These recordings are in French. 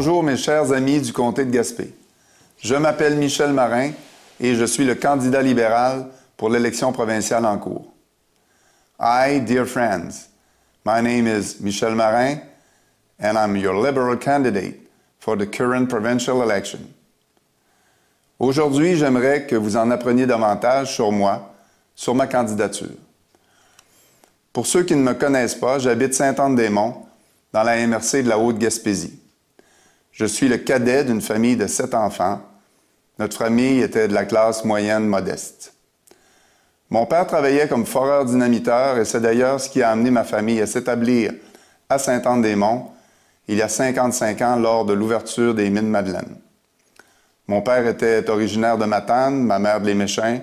Bonjour mes chers amis du comté de Gaspé. Je m'appelle Michel Marin et je suis le candidat libéral pour l'élection provinciale en cours. Hi, dear friends. My name is Michel Marin and I'm your liberal candidate for the current provincial election. Aujourd'hui, j'aimerais que vous en appreniez davantage sur moi, sur ma candidature. Pour ceux qui ne me connaissent pas, j'habite Saint-Anne-des-Monts, dans la MRC de la Haute-Gaspésie. Je suis le cadet d'une famille de sept enfants. Notre famille était de la classe moyenne modeste. Mon père travaillait comme foreur dynamiteur et c'est d'ailleurs ce qui a amené ma famille à s'établir à Saint-Anne-des-Monts il y a 55 ans lors de l'ouverture des mines Madeleine. Mon père était originaire de Matane, ma mère de Les Méchins,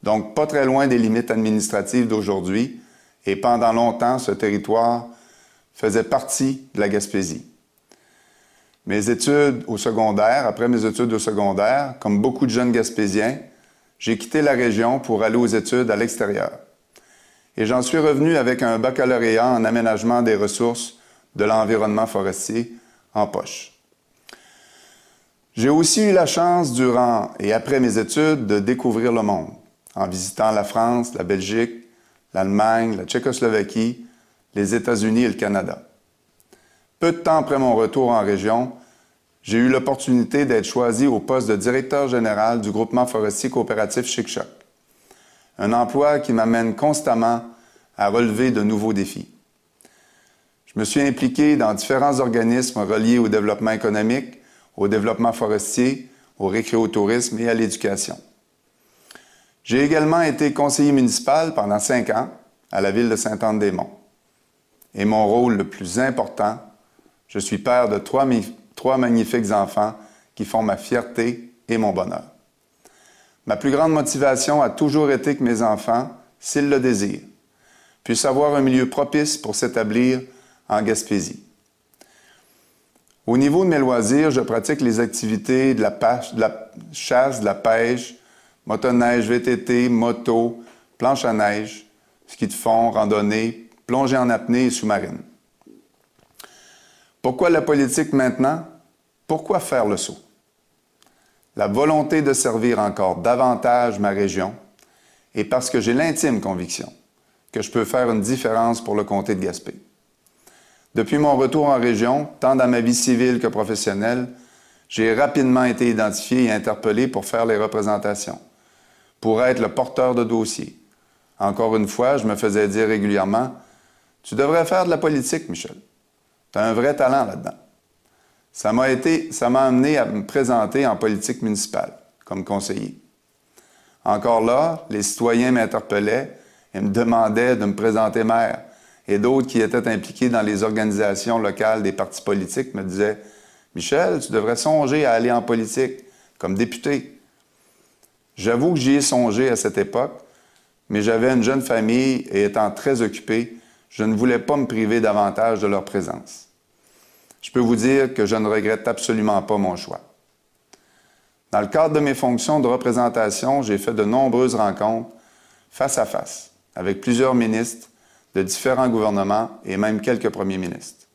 donc pas très loin des limites administratives d'aujourd'hui, et pendant longtemps, ce territoire faisait partie de la Gaspésie. Mes études au secondaire, après mes études au secondaire, comme beaucoup de jeunes gaspésiens, j'ai quitté la région pour aller aux études à l'extérieur. Et j'en suis revenu avec un baccalauréat en aménagement des ressources de l'environnement forestier en poche. J'ai aussi eu la chance, durant et après mes études, de découvrir le monde, en visitant la France, la Belgique, l'Allemagne, la Tchécoslovaquie, les États-Unis et le Canada. Peu de temps après mon retour en région, j'ai eu l'opportunité d'être choisi au poste de directeur général du groupement forestier coopératif Chic-Choc. Un emploi qui m'amène constamment à relever de nouveaux défis. Je me suis impliqué dans différents organismes reliés au développement économique, au développement forestier, au récréotourisme et à l'éducation. J'ai également été conseiller municipal pendant cinq ans à la ville de Saint-Anne-des-Monts. Et mon rôle le plus important, je suis père de trois, magnifiques enfants qui font ma fierté et mon bonheur. Ma plus grande motivation a toujours été que mes enfants, s'ils le désirent, puissent avoir un milieu propice pour s'établir en Gaspésie. Au niveau de mes loisirs, je pratique les activités de la, de la chasse, de la pêche, motoneige, VTT, moto, planche à neige, ski de fond, randonnée, plongée en apnée et sous-marine. Pourquoi la politique maintenant? Pourquoi faire le saut? La volonté de servir encore davantage ma région et parce que j'ai l'intime conviction que je peux faire une différence pour le comté de Gaspé. Depuis mon retour en région, tant dans ma vie civile que professionnelle, j'ai rapidement été identifié et interpellé pour faire les représentations, pour être le porteur de dossier. Encore une fois, je me faisais dire régulièrement Tu devrais faire de la politique, Michel. Un vrai talent là-dedans. Ça m'a été, ça m'a amené à me présenter en politique municipale comme conseiller. Encore là, les citoyens m'interpellaient et me demandaient de me présenter maire et d'autres qui étaient impliqués dans les organisations locales des partis politiques me disaient Michel, tu devrais songer à aller en politique comme député. J'avoue que j'y ai songé à cette époque, mais j'avais une jeune famille et étant très occupé, je ne voulais pas me priver davantage de leur présence. Je peux vous dire que je ne regrette absolument pas mon choix. Dans le cadre de mes fonctions de représentation, j'ai fait de nombreuses rencontres face à face avec plusieurs ministres de différents gouvernements et même quelques premiers ministres.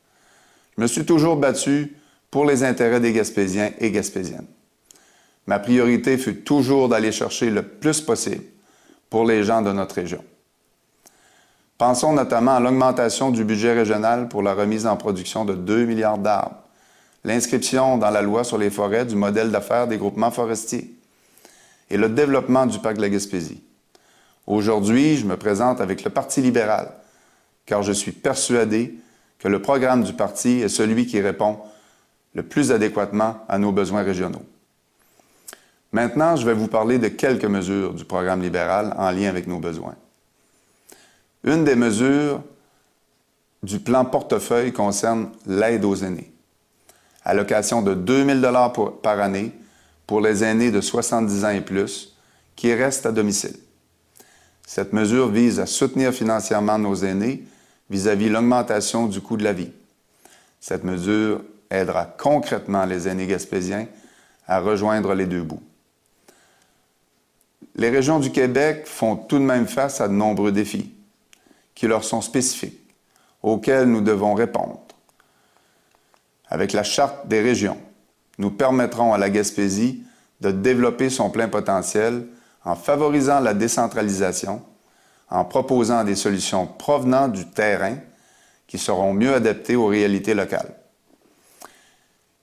Je me suis toujours battu pour les intérêts des Gaspésiens et Gaspésiennes. Ma priorité fut toujours d'aller chercher le plus possible pour les gens de notre région. Pensons notamment à l'augmentation du budget régional pour la remise en production de 2 milliards d'arbres, l'inscription dans la loi sur les forêts du modèle d'affaires des groupements forestiers et le développement du parc de la Gaspésie. Aujourd'hui, je me présente avec le Parti libéral, car je suis persuadé que le programme du parti est celui qui répond le plus adéquatement à nos besoins régionaux. Maintenant, je vais vous parler de quelques mesures du programme libéral en lien avec nos besoins. Une des mesures du plan portefeuille concerne l'aide aux aînés. Allocation de 2 000 par année pour les aînés de 70 ans et plus qui restent à domicile. Cette mesure vise à soutenir financièrement nos aînés vis-à-vis l'augmentation du coût de la vie. Cette mesure aidera concrètement les aînés gaspésiens à rejoindre les deux bouts. Les régions du Québec font tout de même face à de nombreux défis qui leur sont spécifiques, auxquels nous devons répondre. avec la Charte des régions, nous permettrons à la Gaspésie de développer son plein potentiel en favorisant la décentralisation, en proposant des solutions provenant du terrain qui seront mieux adaptées aux réalités locales.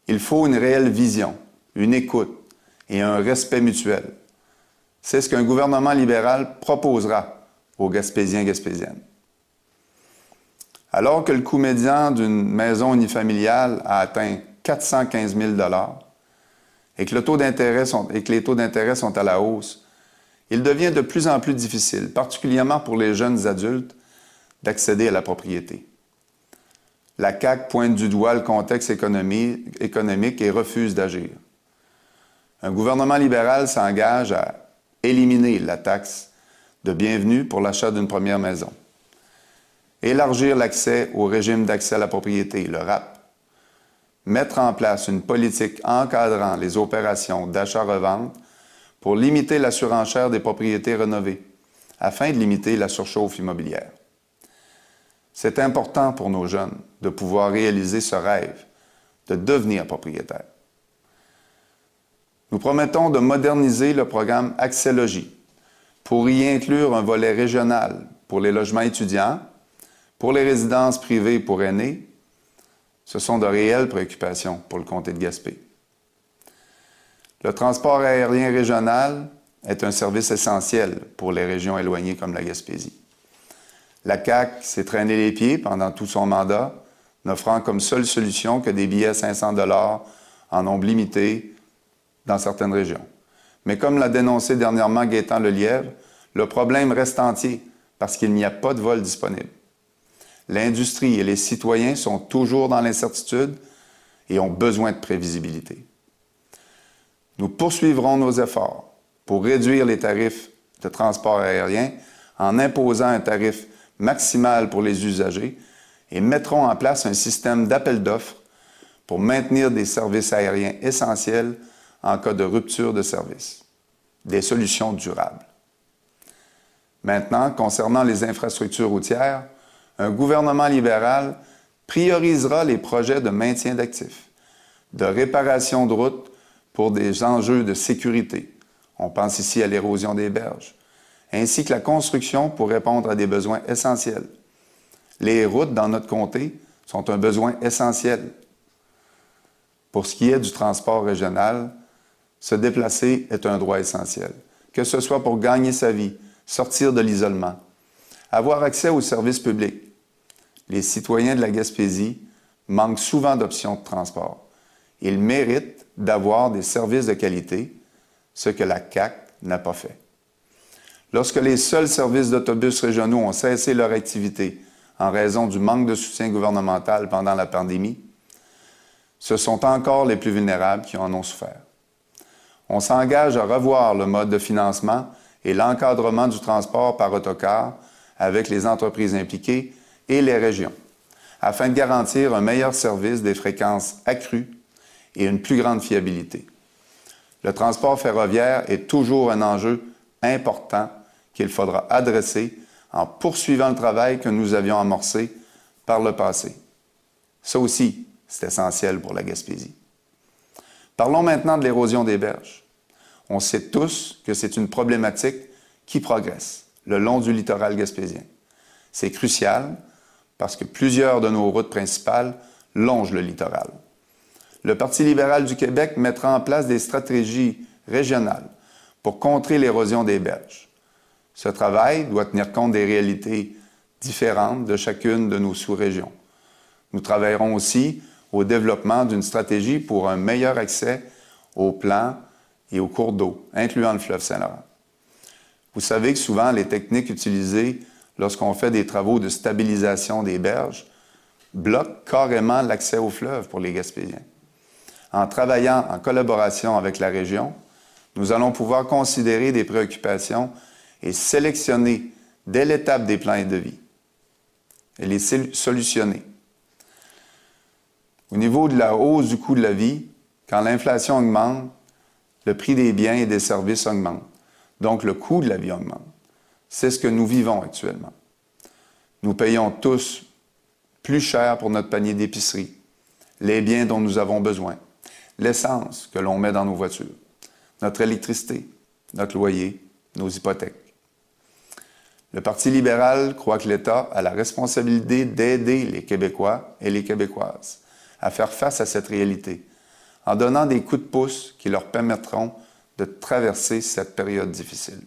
Il faut une réelle vision, une écoute et un respect mutuel. C'est ce qu'un gouvernement libéral proposera aux Gaspésiens et Gaspésiennes. Alors que le coût médian d'une maison unifamiliale a atteint 415 000 et et que les taux d'intérêt sont à la hausse, il devient de plus en plus difficile, particulièrement pour les jeunes adultes, d'accéder à la propriété. La CAQ pointe du doigt le contexte économique et refuse d'agir. Un gouvernement libéral s'engage à éliminer la taxe de bienvenue pour l'achat d'une première maison, élargir l'accès au régime d'accès à la propriété, le RAP, mettre en place une politique encadrant les opérations d'achat-revente pour limiter la surenchère des propriétés rénovées, afin de limiter la surchauffe immobilière. C'est important pour nos jeunes de pouvoir réaliser ce rêve, de devenir propriétaire. Nous promettons de moderniser le programme Accès Logis pour y inclure un volet régional pour les logements étudiants, pour les résidences privées pour aînés. Ce sont de réelles préoccupations pour le comté de Gaspé. Le transport aérien régional est un service essentiel pour les régions éloignées comme la Gaspésie. La CAQ s'est traîné les pieds pendant tout son mandat, n'offrant comme seule solution que des billets à 500 dollars en nombre limité dans certaines régions. Mais comme l'a dénoncé dernièrement Gaétan Lelièvre, le problème reste entier parce qu'il n'y a pas de vol disponible. L'industrie et les citoyens sont toujours dans l'incertitude et ont besoin de prévisibilité. Nous poursuivrons nos efforts pour réduire les tarifs de transport aérien en imposant un tarif maximal pour les usagers et mettrons en place un système d'appel d'offres pour maintenir des services aériens essentiels en cas de rupture de service. Des solutions durables. Maintenant, concernant les infrastructures routières, un gouvernement libéral priorisera les projets de maintien d'actifs, de réparation de routes pour des enjeux de sécurité. On pense ici à l'érosion des berges, ainsi que la construction pour répondre à des besoins essentiels. Les routes dans notre comté sont un besoin essentiel. Pour ce qui est du transport régional, se déplacer est un droit essentiel, que ce soit pour gagner sa vie, sortir de l'isolement, avoir accès aux services publics. Les citoyens de la Gaspésie manquent souvent d'options de transport. Ils méritent d'avoir des services de qualité, ce que la CAC n'a pas fait. Lorsque les seuls services d'autobus régionaux ont cessé leur activité en raison du manque de soutien gouvernemental pendant la pandémie, ce sont encore les plus vulnérables qui en ont souffert on s'engage à revoir le mode de financement et l'encadrement du transport par autocar avec les entreprises impliquées et les régions, afin de garantir un meilleur service des fréquences accrues et une plus grande fiabilité. Le transport ferroviaire est toujours un enjeu important qu'il faudra adresser en poursuivant le travail que nous avions amorcé par le passé. Ça aussi, c'est essentiel pour la Gaspésie. Parlons maintenant de l'érosion des berges. On sait tous que c'est une problématique qui progresse le long du littoral gaspésien. C'est crucial parce que plusieurs de nos routes principales longent le littoral. Le Parti libéral du Québec mettra en place des stratégies régionales pour contrer l'érosion des berges. Ce travail doit tenir compte des réalités différentes de chacune de nos sous-régions. Nous travaillerons aussi au développement d'une stratégie pour un meilleur accès aux plans et aux cours d'eau, incluant le fleuve Saint-Laurent. Vous savez que souvent, les techniques utilisées lorsqu'on fait des travaux de stabilisation des berges bloquent carrément l'accès au fleuve pour les Gaspésiens. En travaillant en collaboration avec la région, nous allons pouvoir considérer des préoccupations et sélectionner dès l'étape des plans de vie et les solutionner. Au niveau de la hausse du coût de la vie, quand l'inflation augmente, le prix des biens et des services augmente. Donc le coût de la vie augmente. C'est ce que nous vivons actuellement. Nous payons tous plus cher pour notre panier d'épicerie. les biens dont nous avons besoin, l'essence que l'on met dans nos voitures, notre électricité, notre loyer, nos hypothèques. Le Parti libéral croit que l'État a la responsabilité d'aider les Québécois et les Québécoises à faire face à cette réalité en donnant des coups de pouce qui leur permettront de traverser cette période difficile.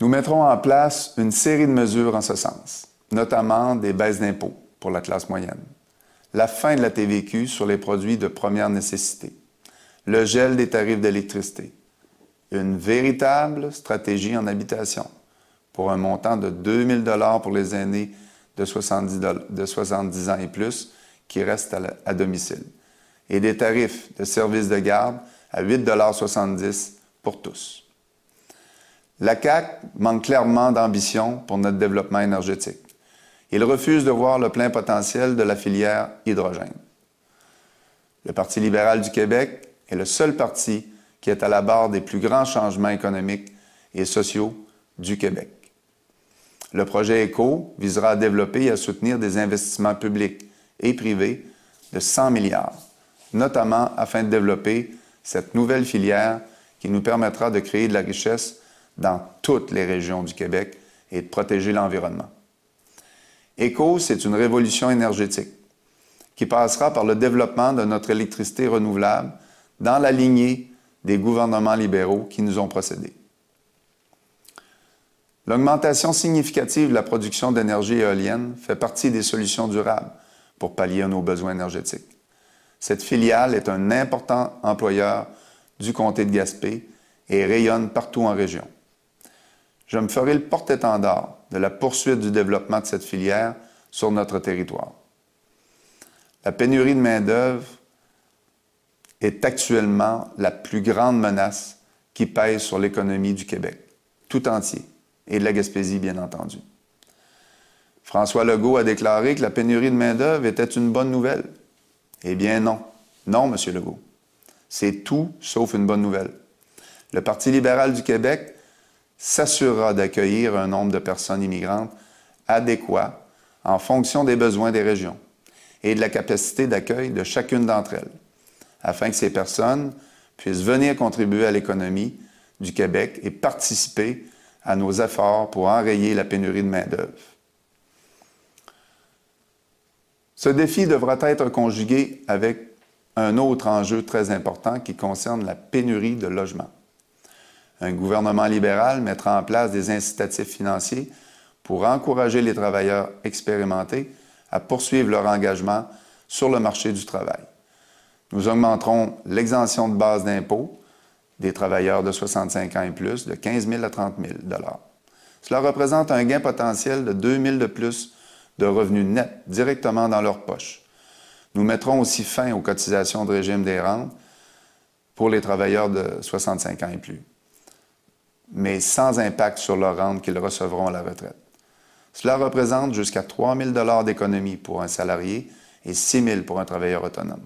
Nous mettrons en place une série de mesures en ce sens, notamment des baisses d'impôts pour la classe moyenne, la fin de la TVQ sur les produits de première nécessité, le gel des tarifs d'électricité, une véritable stratégie en habitation pour un montant de 2000 dollars pour les aînés de 70, de 70 ans et plus qui restent à, à domicile et des tarifs de services de garde à 8,70 pour tous. La CAC manque clairement d'ambition pour notre développement énergétique. Il refuse de voir le plein potentiel de la filière hydrogène. Le Parti libéral du Québec est le seul parti qui est à la barre des plus grands changements économiques et sociaux du Québec. Le projet ECO visera à développer et à soutenir des investissements publics et privés de 100 milliards, notamment afin de développer cette nouvelle filière qui nous permettra de créer de la richesse dans toutes les régions du Québec et de protéger l'environnement. ECO, c'est une révolution énergétique qui passera par le développement de notre électricité renouvelable dans la lignée des gouvernements libéraux qui nous ont procédés. L'augmentation significative de la production d'énergie éolienne fait partie des solutions durables pour pallier nos besoins énergétiques. Cette filiale est un important employeur du comté de Gaspé et rayonne partout en région je me ferai le porte-étendard de la poursuite du développement de cette filière sur notre territoire. La pénurie de main-d'œuvre est actuellement la plus grande menace qui pèse sur l'économie du Québec, tout entier, et de la Gaspésie, bien entendu. François Legault a déclaré que la pénurie de main-d'œuvre était une bonne nouvelle. Eh bien, non. Non, M. Legault. C'est tout sauf une bonne nouvelle. Le Parti libéral du Québec s'assurera d'accueillir un nombre de personnes immigrantes adéquat en fonction des besoins des régions et de la capacité d'accueil de chacune d'entre elles, afin que ces personnes puissent venir contribuer à l'économie du Québec et participer à nos efforts pour enrayer la pénurie de main-d'œuvre. Ce défi devra être conjugué avec un autre enjeu très important qui concerne la pénurie de logements. Un gouvernement libéral mettra en place des incitatifs financiers pour encourager les travailleurs expérimentés à poursuivre leur engagement sur le marché du travail. Nous augmenterons l'exemption de base d'impôt des travailleurs de 65 ans et plus de 15 000 à 30 000 Cela représente un gain potentiel de 2 000 de plus de revenus nets directement dans leur poche. Nous mettrons aussi fin aux cotisations de régime des rentes pour les travailleurs de 65 ans et plus mais sans impact sur leur rente qu'ils recevront à la retraite. Cela représente jusqu'à 3 000 d'économie pour un salarié et 6 000 pour un travailleur autonome.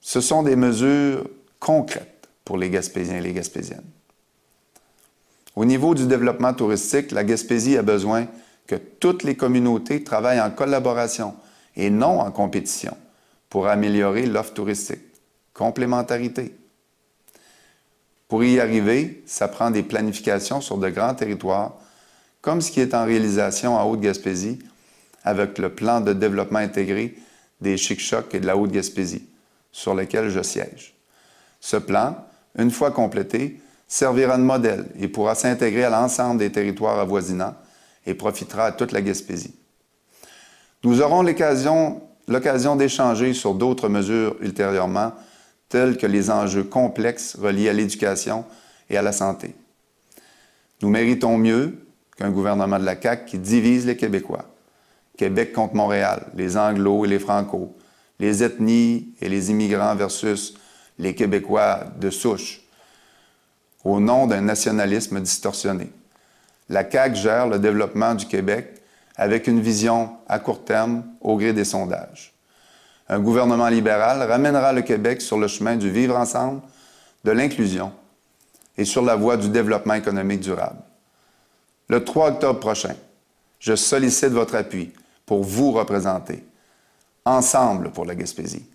Ce sont des mesures concrètes pour les Gaspésiens et les Gaspésiennes. Au niveau du développement touristique, la Gaspésie a besoin que toutes les communautés travaillent en collaboration et non en compétition pour améliorer l'offre touristique. Complémentarité. Pour y arriver, ça prend des planifications sur de grands territoires, comme ce qui est en réalisation à Haute-Gaspésie avec le plan de développement intégré des Chic-Chocs et de la Haute-Gaspésie, sur lequel je siège. Ce plan, une fois complété, servira de modèle et pourra s'intégrer à l'ensemble des territoires avoisinants et profitera à toute la Gaspésie. Nous aurons l'occasion d'échanger sur d'autres mesures ultérieurement tels que les enjeux complexes reliés à l'éducation et à la santé. Nous méritons mieux qu'un gouvernement de la CAQ qui divise les Québécois. Québec contre Montréal, les Anglo et les Franco, les ethnies et les immigrants versus les Québécois de souche, au nom d'un nationalisme distorsionné. La CAQ gère le développement du Québec avec une vision à court terme au gré des sondages un gouvernement libéral ramènera le Québec sur le chemin du vivre ensemble, de l'inclusion et sur la voie du développement économique durable. Le 3 octobre prochain, je sollicite votre appui pour vous représenter. Ensemble pour la Gaspésie.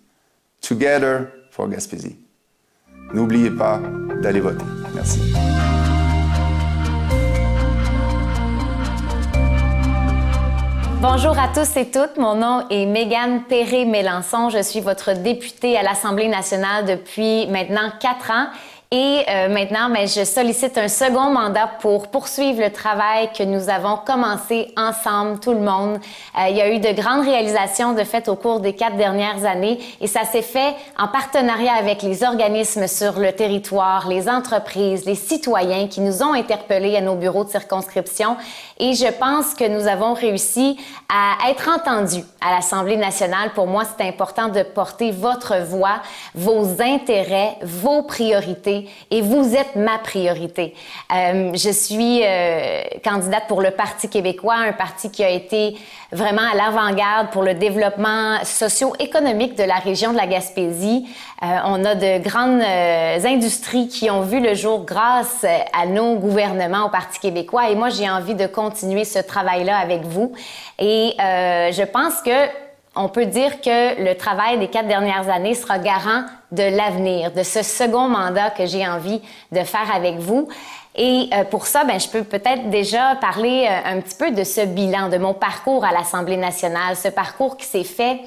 Together for Gaspésie. N'oubliez pas d'aller voter. Merci. Bonjour à tous et toutes. Mon nom est Mégane Perret-Mélençon. Je suis votre députée à l'Assemblée nationale depuis maintenant quatre ans et euh, maintenant, mais je sollicite un second mandat pour poursuivre le travail que nous avons commencé ensemble, tout le monde. Euh, il y a eu de grandes réalisations de fait au cours des quatre dernières années et ça s'est fait en partenariat avec les organismes sur le territoire, les entreprises, les citoyens qui nous ont interpellés à nos bureaux de circonscription. Et je pense que nous avons réussi à être entendus à l'Assemblée nationale. Pour moi, c'est important de porter votre voix, vos intérêts, vos priorités et vous êtes ma priorité. Euh, je suis euh, candidate pour le Parti québécois, un parti qui a été vraiment à l'avant-garde pour le développement socio-économique de la région de la Gaspésie. Euh, on a de grandes industries qui ont vu le jour grâce à nos gouvernements au Parti québécois et moi j'ai envie de continuer ce travail-là avec vous. Et je pense que on peut dire que le travail des quatre dernières années sera garant de l'avenir, de ce second mandat que j'ai envie de faire avec vous. Et euh, pour ça, ben, je peux peut-être déjà parler euh, un petit peu de ce bilan, de mon parcours à l'Assemblée nationale, ce parcours qui s'est fait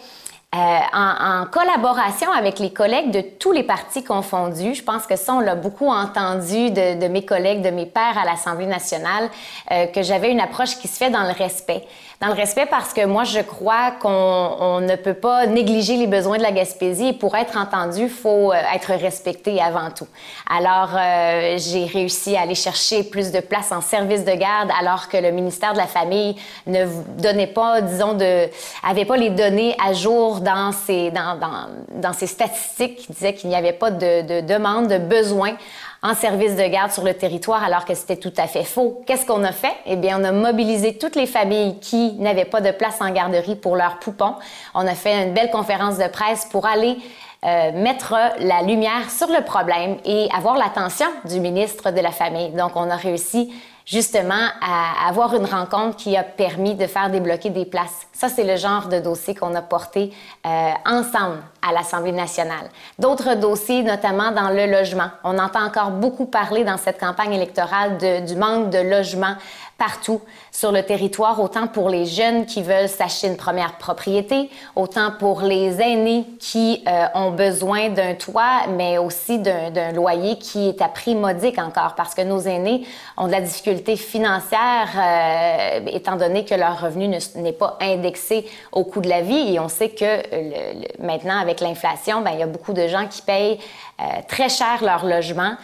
euh, en, collaboration avec les collègues de tous les partis confondus. Je pense que ça, on l'a beaucoup entendu de, de, mes collègues, de mes pairs à l'Assemblée nationale, que j'avais une approche qui se fait dans le respect dans le respect parce que moi, je crois qu'on ne peut pas négliger les besoins de la Gaspésie et pour être entendu, il faut euh, être respecté avant tout. Alors, euh, j'ai réussi à aller chercher plus de places en service de garde alors que le ministère de la Famille ne donnait pas, disons, de, avait pas les données à jour dans ses, dans, dans, dans ses statistiques qui disaient qu'il n'y avait pas de, de demande, de besoin en service de garde sur le territoire alors que c'était tout à fait faux. Qu'est-ce qu'on a fait? Eh bien, on a mobilisé toutes les familles qui n'avaient pas de place en garderie pour leurs poupons. On a fait une belle conférence de presse pour aller euh, mettre la lumière sur le problème et avoir l'attention du ministre de la Famille. Donc, on a réussi justement à avoir une rencontre qui a permis de faire débloquer des places. Ça, c'est le genre de dossier qu'on a porté euh, ensemble à l'Assemblée nationale. D'autres dossiers, notamment dans le logement. On entend encore beaucoup parler dans cette campagne électorale de, du manque de logement partout sur le territoire, autant pour les jeunes qui veulent s'acheter une première propriété, autant pour les aînés qui euh, ont besoin d'un toit, mais aussi d'un loyer qui est à prix modique encore, parce que nos aînés ont de la difficulté financière, euh, étant donné que leur revenu n'est pas indexé au coût de la vie. Et on sait que le, maintenant, avec l'inflation, ben, il y a beaucoup de gens qui payent euh, très cher leur logement.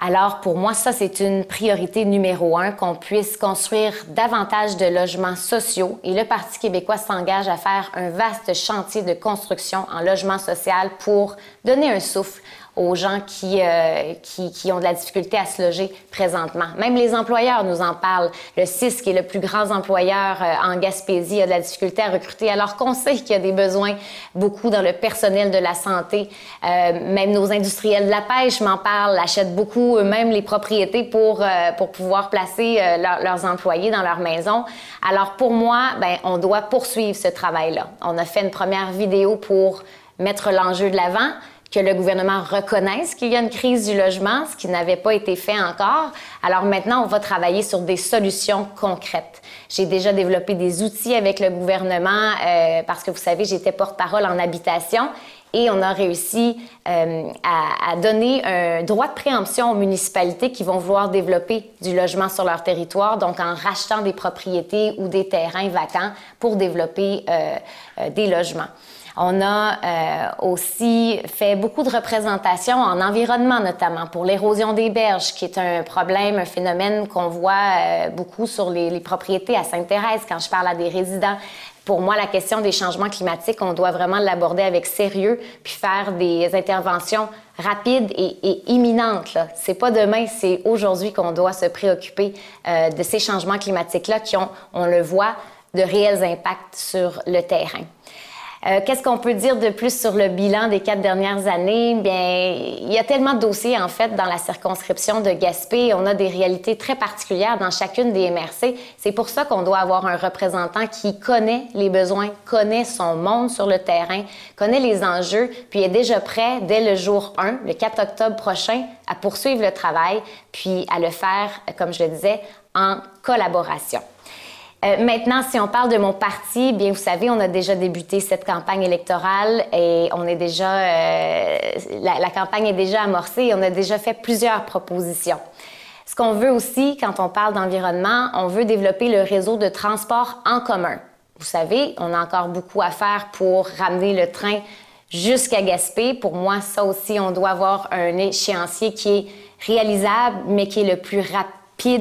Alors pour moi, ça, c'est une priorité numéro un, qu'on puisse construire davantage de logements sociaux. Et le Parti québécois s'engage à faire un vaste chantier de construction en logement social pour donner un souffle aux gens qui, euh, qui, qui, ont de la difficulté à se loger présentement. Même les employeurs nous en parlent. Le CIS, qui est le plus grand employeur euh, en Gaspésie, a de la difficulté à recruter, alors qu'on sait qu'il y a des besoins beaucoup dans le personnel de la santé. Euh, même nos industriels de la pêche m'en parlent, achètent beaucoup eux-mêmes les propriétés pour, pour pouvoir placer leurs employés dans leur maison. Alors pour moi, ben, on doit poursuivre ce travail-là. On a fait une première vidéo pour mettre l'enjeu de l'avant que le gouvernement reconnaisse qu'il y a une crise du logement, ce qui n'avait pas été fait encore. Alors maintenant, on va travailler sur des solutions concrètes. J'ai déjà développé des outils avec le gouvernement euh, parce que vous savez, j'étais porte-parole en habitation et on a réussi euh, à, à, donner un droit de préemption aux municipalités qui vont vouloir développer du logement sur leur territoire, donc en rachetant des propriétés ou des terrains vacants pour développer euh, euh des logements. On a euh, aussi fait beaucoup de représentations en environnement, notamment pour l'érosion des berges, qui est un problème, un phénomène qu'on voit euh, beaucoup sur les, les propriétés à Sainte-Thérèse quand je parle à des résidents pour moi, la question des changements climatiques, on doit vraiment l'aborder avec sérieux, puis faire des interventions rapides et, et imminentes. C'est pas demain, c'est aujourd'hui qu'on doit se préoccuper euh, de ces changements climatiques-là qui ont, on le voit, de réels impacts sur le terrain. Euh, qu'est-ce qu'on peut dire de plus sur le bilan des quatre dernières années? Bien, il y a tellement de dossiers, en fait, dans la circonscription de Gaspé. On a des réalités très particulières dans chacune des MRC. C'est pour ça qu'on doit avoir un représentant qui connaît les besoins, connaît son monde sur le terrain, connaît les enjeux, puis est déjà prêt dès le jour 1, le 4 octobre prochain, à poursuivre le travail, puis à le faire, comme je le disais, en collaboration. Euh, maintenant, si on parle de mon parti, bien, vous savez, on a déjà débuté cette campagne électorale et on est déjà, euh, la, campagne est déjà amorcée et on a déjà fait plusieurs propositions. Ce qu'on veut aussi, quand on parle d'environnement, on veut développer le réseau de transport en commun. Vous savez, on a encore beaucoup à faire pour ramener le train jusqu'à Gaspé. Pour moi, ça aussi, on doit avoir un échéancier qui est réalisable, mais qui est le plus rapide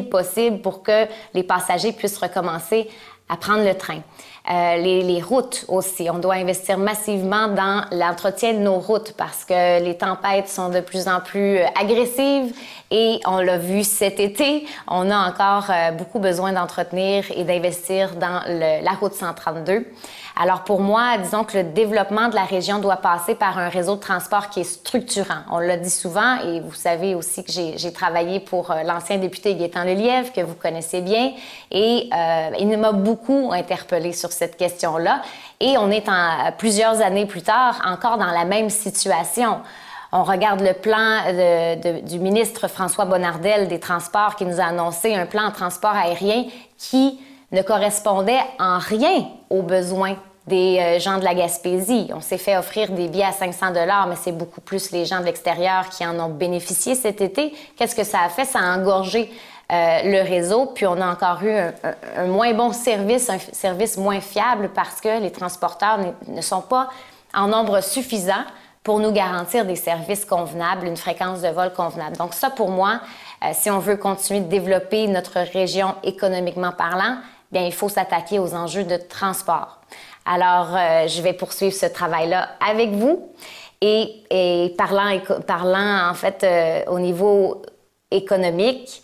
possible pour que les passagers puissent recommencer à prendre le train. Euh, les, les, routes aussi. On doit investir massivement dans l'entretien de nos routes parce que les tempêtes sont de plus en plus euh, agressives et on l'a vu cet été, on a encore euh, beaucoup besoin d'entretenir et d'investir dans la route 132. Alors pour moi, disons que le développement de la région doit passer par un réseau de transport qui est structurant. On l'a dit souvent et vous savez aussi que j'ai travaillé pour euh, l'ancien député Gaétan Lelièvre, que vous connaissez bien, et euh, il m'a beaucoup interpellé sur cette question-là. Et on est plusieurs années plus tard encore dans la même situation. On regarde le plan du ministre François Bonnardel des Transports qui nous a annoncé un plan de transport aérien qui ne correspondait en rien aux besoins des euh, gens de la Gaspésie. On s'est fait offrir des billets à 500 dollars, mais c'est beaucoup plus les gens de l'extérieur qui en ont bénéficié cet été. Qu'est-ce que ça a fait? Ça a engorgé euh, le réseau, puis on a encore eu un, moins bon service, un service moins fiable parce que les transporteurs ne sont pas en nombre suffisant pour nous garantir des services convenables, une fréquence de vol convenable. Donc ça, pour moi, euh, si on veut continuer de développer notre région économiquement parlant, bien, il faut s'attaquer aux enjeux de transport. Alors, euh, je vais poursuivre ce travail-là avec vous. Et, parlant, parlant, en fait, euh, au niveau économique,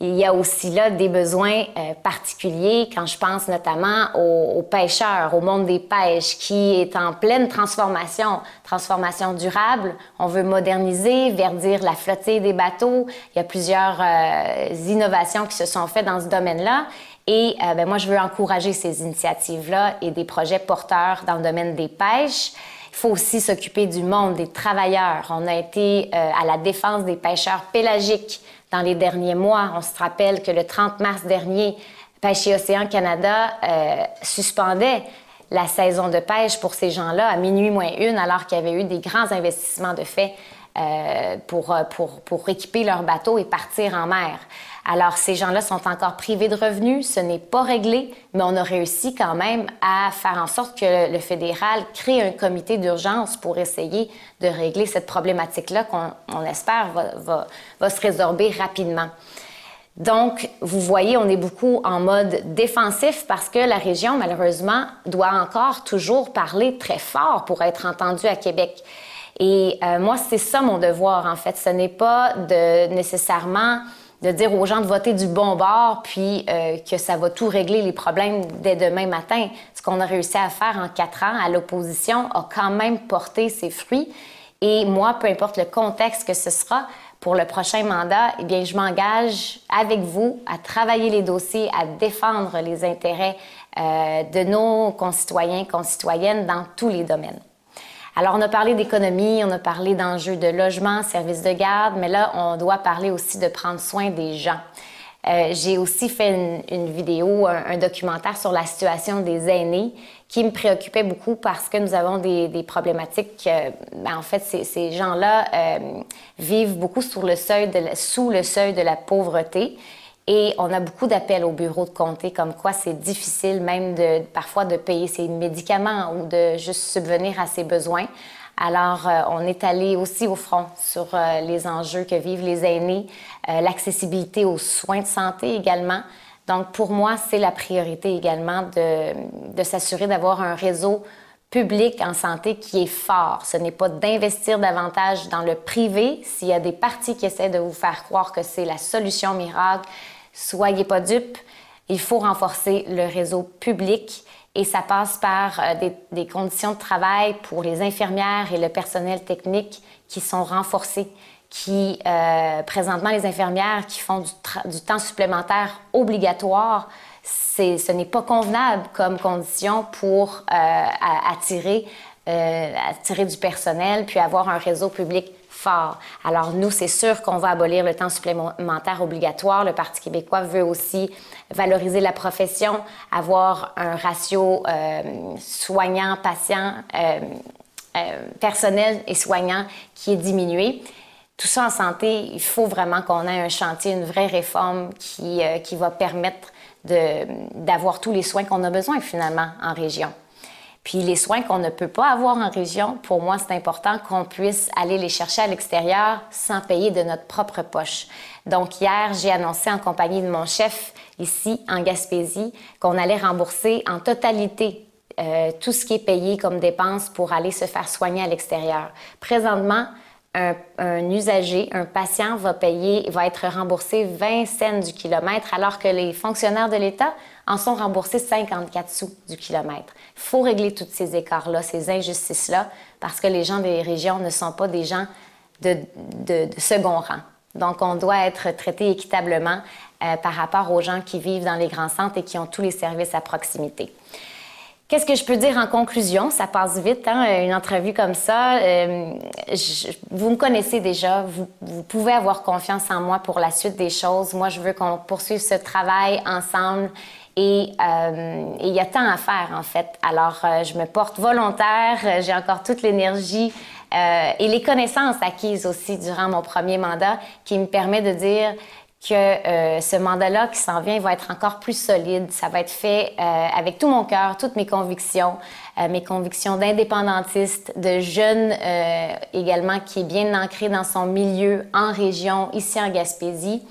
il y a aussi là des besoins euh, particuliers quand je pense notamment aux, pêcheurs, au monde des pêches qui est en pleine transformation, transformation durable. On veut moderniser, verdir la flottille des bateaux. Il y a plusieurs innovations qui se sont faites dans ce domaine-là. Et euh, ben, moi, je veux encourager ces initiatives-là et des projets porteurs dans le domaine des pêches. Il faut aussi s'occuper du monde des travailleurs. On a été euh, à la défense des pêcheurs pélagiques dans les derniers mois. On se rappelle que le 30 mars dernier, Pêche et Océan Canada euh, suspendait la saison de pêche pour ces gens-là à minuit moins une, alors qu'il y avait eu des grands investissements de fait euh, pour, euh, pour, pour, équiper leur bateau et partir en mer. Alors, ces gens-là sont encore privés de revenus, ce n'est pas réglé, mais on a réussi quand même à faire en sorte que le fédéral crée un comité d'urgence pour essayer de régler cette problématique-là qu'on on espère va, va, va se résorber rapidement. Donc, vous voyez, on est beaucoup en mode défensif parce que la région, malheureusement, doit encore toujours parler très fort pour être entendue à Québec. Et euh, moi, c'est ça mon devoir, en fait. Ce n'est pas de nécessairement de dire aux gens de voter du bon bord, puis euh, que ça va tout régler les problèmes dès demain matin. Ce qu'on a réussi à faire en quatre ans à l'opposition a quand même porté ses fruits. Et moi, peu importe le contexte que ce sera pour le prochain mandat, eh bien, je m'engage avec vous à travailler les dossiers, à défendre les intérêts euh, de nos concitoyens, concitoyennes dans tous les domaines. Alors, on a parlé d'économie, on a parlé d'enjeux de logement, services de garde, mais là, on doit parler aussi de prendre soin des gens. Euh, j'ai aussi fait une, vidéo, un, documentaire sur la situation des aînés qui me préoccupait beaucoup parce que nous avons des, problématiques. Ben, en fait, ces, gens-là euh, vivent beaucoup sous le seuil de la pauvreté. Et on a beaucoup d'appels au bureau de comté comme quoi c'est difficile même de parfois de payer ses médicaments ou de juste subvenir à ses besoins. Alors, euh, on est allé aussi au front sur euh, les enjeux que vivent les aînés, euh, l'accessibilité aux soins de santé également. Donc, pour moi, c'est la priorité également de, de s'assurer d'avoir un réseau public en santé qui est fort. Ce n'est pas d'investir davantage dans le privé. S'il y a des partis qui essaient de vous faire croire que c'est la solution miracle, Soyez pas dupes. Il faut renforcer le réseau public Et ça passe par des, conditions de travail pour les infirmières et le personnel technique qui sont renforcées qui, présentement, les infirmières qui font du, temps supplémentaire obligatoire, ce n'est pas convenable comme condition pour attirer, attirer du personnel puis avoir un réseau public alors nous, c'est sûr qu'on va abolir le temps supplémentaire obligatoire. Le Parti québécois veut aussi valoriser la profession, avoir un ratio euh, soignant-patient, euh, euh, personnel et soignant qui est diminué. Tout ça en santé, il faut vraiment qu'on ait un chantier, une vraie réforme qui, qui va permettre d'avoir tous les soins qu'on a besoin finalement en région. Puis les soins qu'on ne peut pas avoir en région, pour moi, c'est important qu'on puisse aller les chercher à l'extérieur sans payer de notre propre poche. Donc hier, j'ai annoncé en compagnie de mon chef ici en Gaspésie qu'on allait rembourser en totalité euh, tout ce qui est payé comme dépense pour aller se faire soigner à l'extérieur. Présentement, un, un, usager, un patient va payer, va être remboursé 20 cents du kilomètre, alors que les fonctionnaires de l'État en sont remboursés 54 sous du kilomètre. Faut régler tous ces écarts-là, ces injustices-là, parce que les gens des régions ne sont pas des gens de, second rang. Donc, on doit être traité équitablement euh, par rapport aux gens qui vivent dans les grands centres et qui ont tous les services à proximité. Qu'est-ce que je peux dire en conclusion? Ça passe vite, hein, une entrevue comme ça. Euh, vous me connaissez déjà, vous, pouvez avoir confiance en moi pour la suite des choses. Moi, je veux qu'on poursuive ce travail ensemble et il y a tant à faire, en fait. Alors, euh, je me porte volontaire, euh, j'ai encore toute l'énergie et les connaissances acquises aussi durant mon premier mandat qui me permet de dire que ce mandat-là qui s'en vient va être encore plus solide. Ça va être fait avec tout mon cœur, toutes mes convictions, mes convictions d'indépendantiste, de jeune également qui est bien ancré dans son milieu en région, ici en Gaspésie.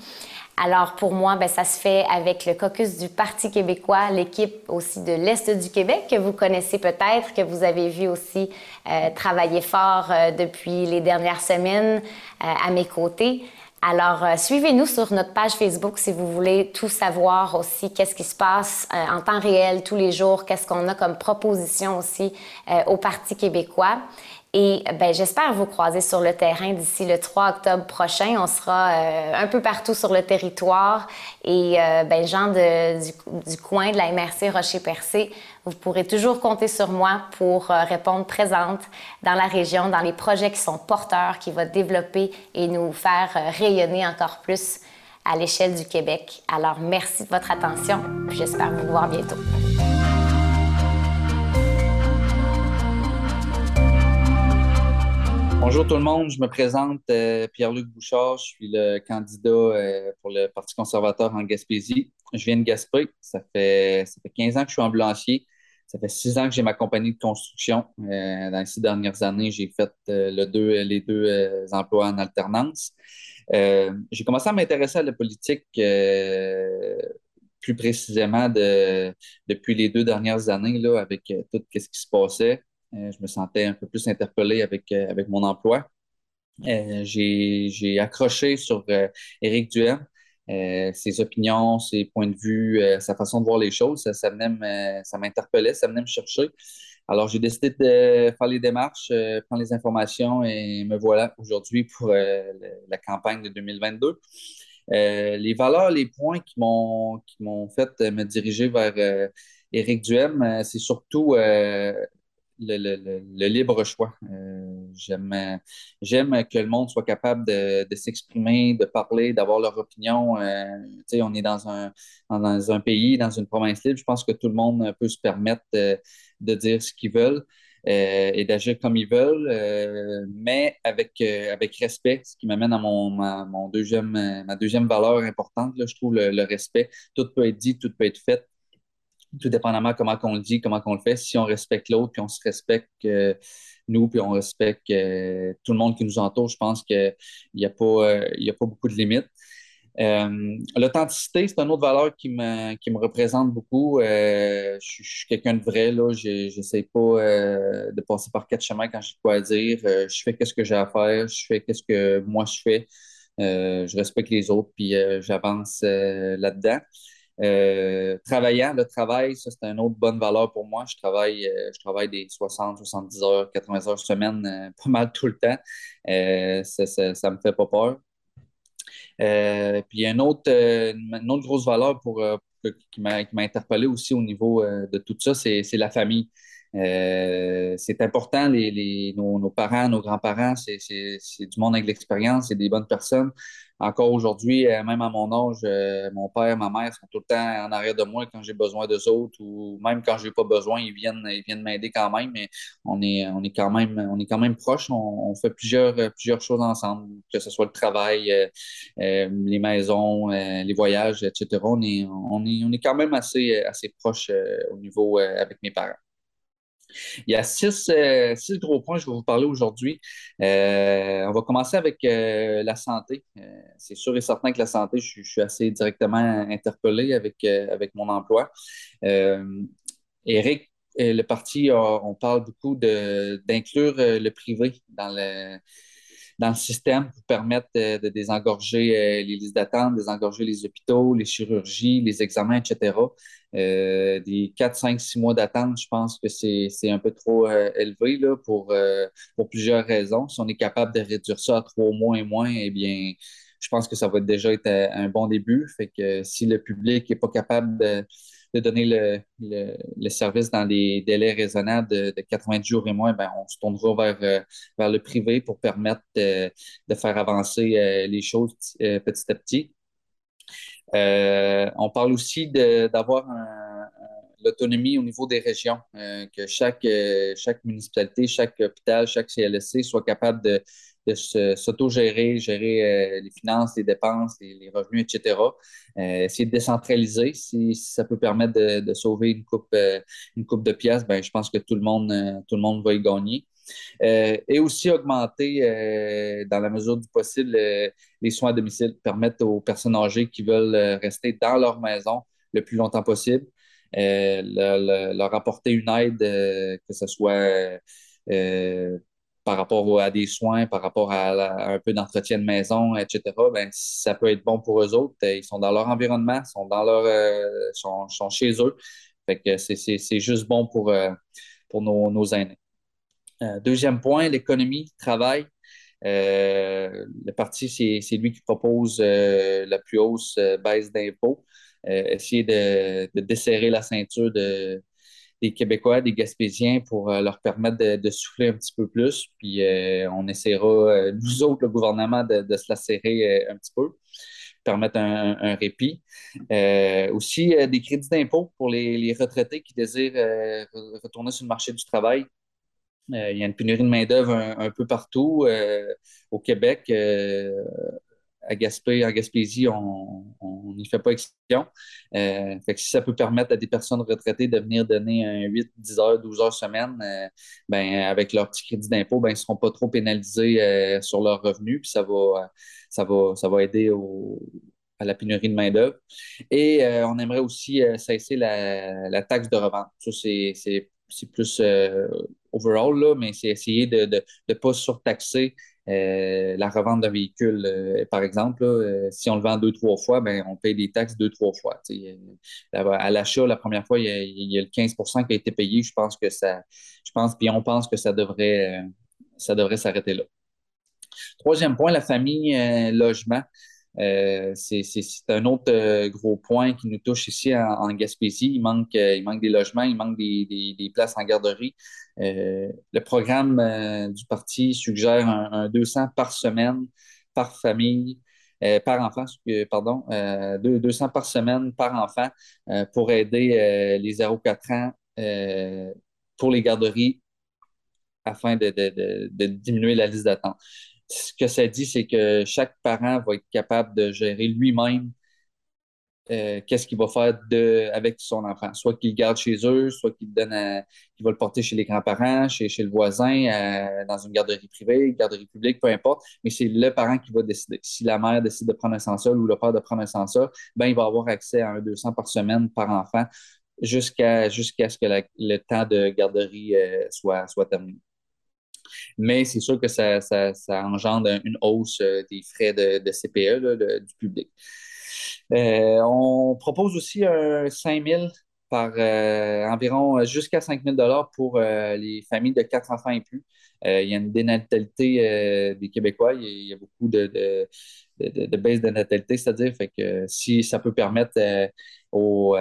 Alors pour moi, ben, ça se fait avec le caucus du Parti québécois, l'équipe aussi de l'Est du Québec que vous connaissez peut-être, que vous avez vu aussi euh, travailler fort euh, depuis les dernières semaines euh, à mes côtés. Alors, suivez-nous sur notre page Facebook si vous voulez tout savoir aussi, qu'est-ce qui se passe en temps réel tous les jours, qu'est-ce qu'on a comme proposition aussi au Parti québécois. Et ben, j'espère vous croiser sur le terrain d'ici le 3 octobre prochain. On sera euh, un peu partout sur le territoire. Et euh, ben, gens du, coin de la MRC Rocher-Percé, vous pourrez toujours compter sur moi pour euh, répondre présente dans la région, dans les projets qui sont porteurs, qui vont développer et nous faire rayonner encore plus à l'échelle du Québec. Alors, merci de votre attention. J'espère vous voir bientôt. Bonjour tout le monde, je me présente euh, Pierre-Luc Bouchard, je suis le candidat euh, pour le Parti conservateur en Gaspésie. Je viens de Gaspé, ça fait, ça fait 15 ans que je suis ambulancier, ça fait 6 ans que j'ai ma compagnie de construction. Euh, dans les six dernières années, j'ai fait les deux emplois en alternance. j'ai commencé à m'intéresser à la politique plus précisément de, depuis les deux dernières années là, avec tout ce qui se passait. Euh, je me sentais un peu plus interpellé avec, euh, avec mon emploi. Euh, j'ai accroché sur Éric Duhem, ses opinions, ses points de vue, sa façon de voir les choses. Ça, ça m'interpellait, ça venait me chercher. Alors, j'ai décidé de faire les démarches, prendre les informations et me voilà aujourd'hui pour la campagne de 2022. les valeurs, les points qui m'ont fait me diriger vers Éric Duhem, c'est surtout le, libre choix. Euh, j'aime, que le monde soit capable de, s'exprimer, de parler, d'avoir leur opinion. Euh, on est dans un, dans un pays, dans une province libre. Je pense que tout le monde peut se permettre de, dire ce qu'ils veulent. Euh, et d'agir comme ils veulent, mais avec, avec respect, ce qui m'amène à mon, mon deuxième, ma deuxième valeur importante, là, je trouve le, le, respect. Tout peut être dit, tout peut être fait tout dépendamment comment on le dit, comment on le fait, si on respecte l'autre, puis on se respecte euh, nous, puis on respecte euh, tout le monde qui nous entoure, je pense qu'il n'y a, pas, euh, a pas beaucoup de limites. L'authenticité, c'est une autre valeur qui me, qui me représente beaucoup. je, suis quelqu'un de vrai, là. Je n'essaie pas de passer par quatre chemins quand j'ai quoi à dire. je fais ce que j'ai à faire, je fais ce que moi je fais. je respecte les autres, puis j'avance là-dedans. Euh, travaillant, le travail, ça, c'est une autre bonne valeur pour moi. Je travaille, euh, je travaille des 60, 70 heures, 80 heures semaine, euh, pas mal tout le temps. ça, ça, me fait pas peur. puis, il y a une autre, une autre grosse valeur pour, qui m'a interpellé aussi au niveau de tout ça, c'est la famille. c'est important, les, nos, nos, parents, nos grands-parents, c'est du monde avec l'expérience, c'est des bonnes personnes encore aujourd'hui, euh, même à mon âge, euh, mon père, ma mère sont tout le temps en arrière de moi quand j'ai besoin d'eux autres ou même quand j'ai pas besoin, ils viennent, ils viennent m'aider quand même. Mais on est, on est quand même, on est quand même proches. On, fait plusieurs, plusieurs choses ensemble, que ce soit le travail, euh, les maisons, les voyages, etc. On est, on est, on est quand même assez, assez proches au niveau avec mes parents. Il y a six, euh, six, gros points que je vais vous parler aujourd'hui. Euh, on va commencer avec euh, la santé. c'est sûr et certain que la santé, je, suis assez directement interpellé avec, avec mon emploi. Eric, le parti, on parle beaucoup d'inclure le privé dans le dans le système pour permettre de, désengorger euh, les listes d'attente, désengorger les hôpitaux, les chirurgies, les examens, etc. Euh, des 4, 5, 6 mois d'attente, je pense que c'est un peu trop euh, élevé là, pour, pour plusieurs raisons. Si on est capable de réduire ça à trois mois et moins, eh bien, je pense que ça va déjà être un bon début. Fait que si le public n'est pas capable de de donner le, le, service dans des délais raisonnables de, de 90 jours et moins, ben, on se tournera vers, euh, vers le privé pour permettre de, de faire avancer euh, les choses euh, petit à petit. On parle aussi d'avoir l'autonomie au niveau des régions, que chaque, chaque municipalité, chaque hôpital, chaque CLSC soit capable de, de s'auto-gérer, gérer, euh, les finances, les dépenses, les, revenus, etc. Euh, essayer de décentraliser. Si, ça peut permettre de, sauver une coupe, euh, une coupe de pièces, ben, je pense que tout le monde, tout le monde va y gagner. Et aussi augmenter, dans la mesure du possible, les soins à domicile, permettre aux personnes âgées qui veulent rester dans leur maison le plus longtemps possible, leur apporter une aide, que ce soit par rapport à des soins, par rapport à, un peu d'entretien de maison, etc., ben, ça peut être bon pour eux autres. Ils sont dans leur environnement, sont euh, sont, chez eux. C'est juste bon pour, euh, pour nos, nos aînés. Euh, deuxième point, l'économie, travail. le parti, c'est lui qui propose la plus hausse baisse d'impôts. essayer de, de, desserrer la ceinture de, des Québécois, des Gaspésiens pour euh, leur permettre de, souffler un petit peu plus. Puis euh, on essaiera, euh, nous autres, le gouvernement, de, se la serrer un petit peu, permettre un, répit. aussi, des crédits d'impôt pour les, retraités qui désirent retourner sur le marché du travail. Il y a une pénurie de main-d'œuvre un, peu partout au Québec à Gaspé, en Gaspésie, on n'y fait pas exception. Euh, fait que si ça peut permettre à des personnes retraitées de venir donner un 8, 10 heures, 12 heures semaine, euh, ben, avec leur petit crédit d'impôt, ben, ils ne seront pas trop pénalisés euh, sur leurs revenus, puis ça va, ça va, ça va aider à la pénurie de main-d'œuvre. Et on aimerait aussi cesser la, taxe de revente. Ça, c'est plus overall, là, mais c'est essayer de ne pas surtaxer euh, la revente d'un véhicule, euh, par exemple, euh, si on le vend deux, trois fois, ben, on paye des taxes deux, trois fois. à l'achat, la première fois, il y, a, le 15% qui a été payé. Je pense que ça, je pense, puis on pense que ça devrait, ça devrait s'arrêter là. Troisième point, la famille, logement. C'est un autre gros point qui nous touche ici en, Gaspésie. Il manque, il manque des logements, il manque des, places en garderie. Euh, le programme euh, du parti suggère un, 200 par semaine, par famille, euh, par enfant, pardon, 200 par semaine par enfant pour aider les 0-4 ans pour les garderies afin de, diminuer la liste d'attente. Ce que ça dit, c'est que chaque parent va être capable de gérer lui-même euh, qu'est-ce qu'il va faire de, avec son enfant. Soit qu'il le garde chez eux, soit qu'il donne va le porter chez les grands-parents, chez, le voisin, dans une garderie privée, garderie publique, peu importe. Mais c'est le parent qui va décider. Si la mère décide de prendre un sans-sol ou le père de prendre un sans-sol, ben, il va avoir accès à un 200 par semaine par enfant jusqu'à jusqu'à ce que le temps de garderie euh, soit, soit terminé. Mais c'est sûr que ça, engendre une hausse des frais de, CPE du public. on propose aussi un 5 000 par environ jusqu'à 5 000 pour les familles de 4 enfants et plus. Il y a une dénatalité des Québécois. Il y a, beaucoup de, de, baisse de natalité, c'est-à-dire que si ça peut permettre aux,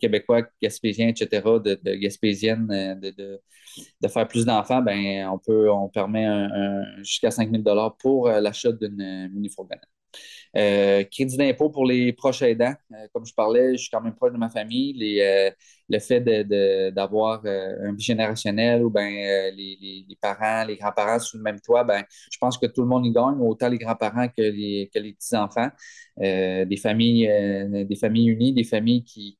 Québécois, Gaspésiens, etc., de, Gaspésiennes de, de faire plus d'enfants, ben, on peut, on permet jusqu'à 5 000 pour euh, l'achat d'une mini-fourgonnette. Euh, crédit d'impôt pour les proches aidants. Euh, comme je parlais, je suis quand même proche de ma famille. le fait d'avoir un bigénérationnel ou ben, les, parents, les grands-parents sous le même toit, ben, je pense que tout le monde y gagne, autant les grands-parents que les, les petits-enfants. des, familles, des familles unies, des familles qui,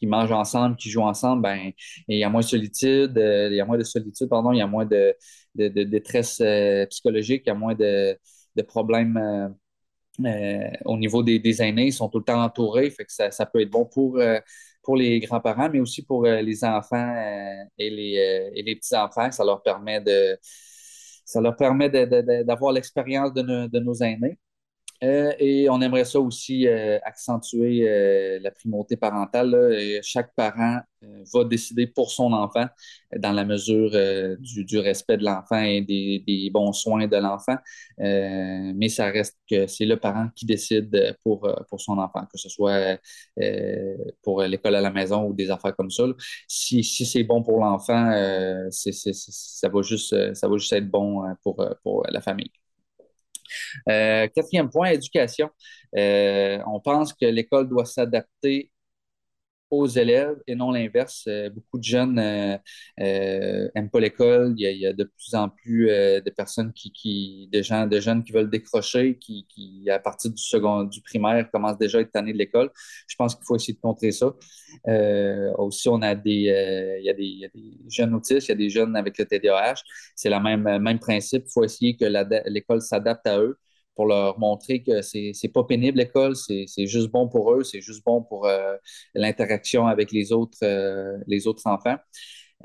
qui mangent ensemble, qui jouent ensemble, ben, il y a moins de solitude, euh, il y a moins de solitude, pardon, il y a moins de, détresse euh, psychologique, il y a moins de, problèmes euh, au niveau des, aînés. Ils sont tout le temps entourés, fait que ça, peut être bon pour, pour les grands-parents, mais aussi pour les enfants et les, les petits-enfants. Ça leur permet de ça leur permet d'avoir l'expérience de, nos aînés. Euh, et on aimerait ça aussi euh, accentuer euh, la primauté parentale. chaque parent va décider pour son enfant dans la mesure du, respect de l'enfant et des, bons soins de l'enfant. mais ça reste que c'est le parent qui décide pour, pour son enfant, que ce soit pour l'école à la maison ou des affaires comme ça. Si, si c'est bon pour l'enfant, ça, va juste, ça va juste être bon pour, pour la famille. Euh, quatrième point, éducation. Euh, on pense que l'école doit s'adapter aux élèves et non l'inverse. Euh, beaucoup de jeunes n'aiment pas l'école. Il, y a de plus en plus de personnes qui, qui de gens, de jeunes qui veulent décrocher, qui, qui à partir du second, du primaire commencent déjà à être tannés de l'école. Je pense qu'il faut essayer de contrer ça. aussi, on a des, il y a des, il y a des jeunes autistes, il y a des jeunes avec le TDAH. C'est le même, même principe. Il faut essayer que l'école s'adapte à eux pour leur montrer que c'est n'est pas pénible l'école, c'est juste bon pour eux, c'est juste bon pour euh, l'interaction avec les autres, euh, les autres enfants.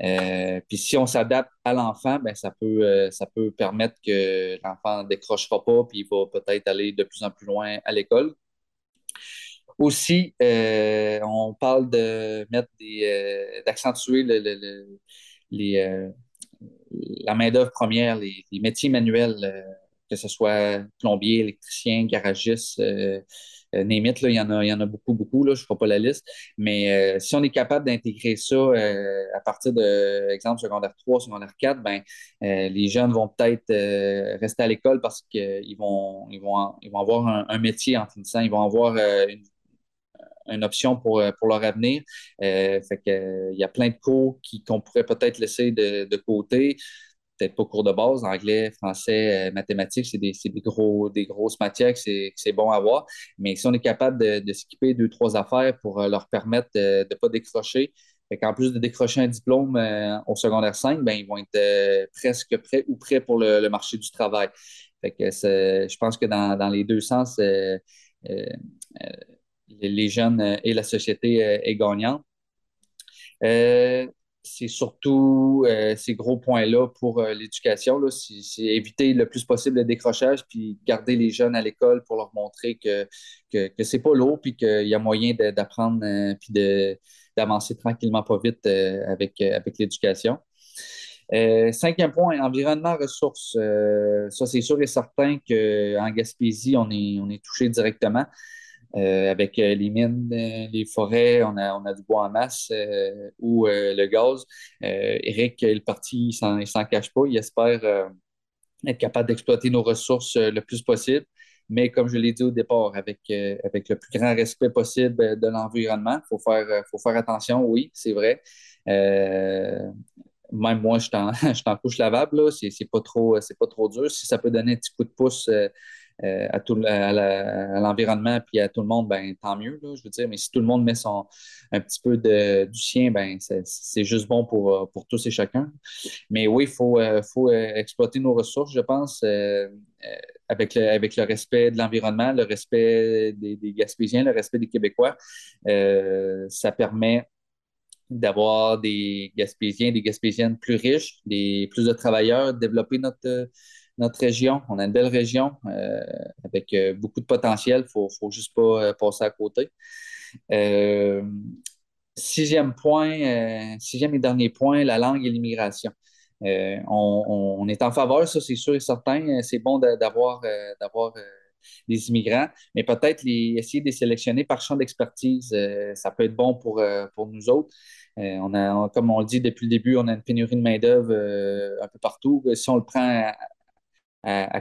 Euh, puis si on s'adapte à l'enfant, ben ça peut, ça peut permettre que l'enfant ne décrochera pas, puis il va peut-être aller de plus en plus loin à l'école. Aussi, on parle de mettre des, d'accentuer les, la main-d'œuvre première, les, métiers manuels que ce soit plombier, électricien, garagiste, euh, euh il y, en a, il y en a beaucoup, beaucoup, là, je ne ferai pas la liste. Mais euh, si on est capable d'intégrer ça euh, à partir de, exemple, secondaire 3, secondaire 4, ben, les jeunes vont peut-être rester à l'école parce qu'ils vont, ils vont, ils vont avoir un, métier en finissant, ils vont avoir une, option pour, pour leur avenir. fait que, il y a plein de cours qu'on pourrait peut-être laisser de côté peut-être pas cours de base, anglais, français, euh, mathématiques, c'est des, gros, des grosses matières que c'est bon à avoir. Mais si on est capable de, de deux, trois affaires pour euh, leur permettre de ne pas décrocher, en plus de décrocher un diplôme euh, au secondaire 5, ben, ils vont être presque prêts ou prêts pour le, marché du travail. Fait que je pense que dans, les deux sens, les jeunes et la société est gagnante c'est surtout euh, ces gros points-là pour euh, l'éducation. C'est éviter le plus possible le décrochage, puis garder les jeunes à l'école pour leur montrer que, que, que c'est pas lourd, puis qu'il y a moyen d'apprendre, euh, puis d'avancer tranquillement pas vite avec, avec l'éducation. cinquième point, environnement, ressources. ça, c'est sûr et certain qu'en Gaspésie, on est touché directement. Euh, avec euh, les mines, euh, les forêts, on a, on a du bois en masse ou le gaz. Eric, le parti, il ne s'en cache pas. Il espère être capable d'exploiter nos ressources le plus possible. Mais comme je l'ai dit au départ, avec, avec le plus grand respect possible de l'environnement, il faut faire, faut faire attention, oui, c'est vrai. même moi, je suis en couche lavable, c'est pas, pas trop dur. Si ça peut donner un petit coup de pouce euh, à, tout, l'environnement puis à tout le monde, ben, tant mieux, je veux dire. Mais si tout le monde met son, un petit peu de, du sien, ben, c'est juste bon pour, euh, pour tous et chacun. Mais oui, il faut, euh, faut exploiter nos ressources, je pense, avec, le, avec le respect de l'environnement, le respect des, des, Gaspésiens, le respect des Québécois. ça permet d'avoir des Gaspésiens, des Gaspésiennes plus riches, des, plus de travailleurs, développer notre notre région. On a une belle région avec beaucoup de potentiel. Il ne faut, juste pas passer à côté. sixième point, sixième et dernier point, la langue et l'immigration. On, est en faveur, ça c'est sûr et certain. C'est bon d'avoir des immigrants, mais peut-être essayer de les sélectionner par champ d'expertise. ça peut être bon pour, pour nous autres. Euh, on a, comme on le dit depuis le début, on a une pénurie de main-d'œuvre euh, un peu partout. Si on le prend à,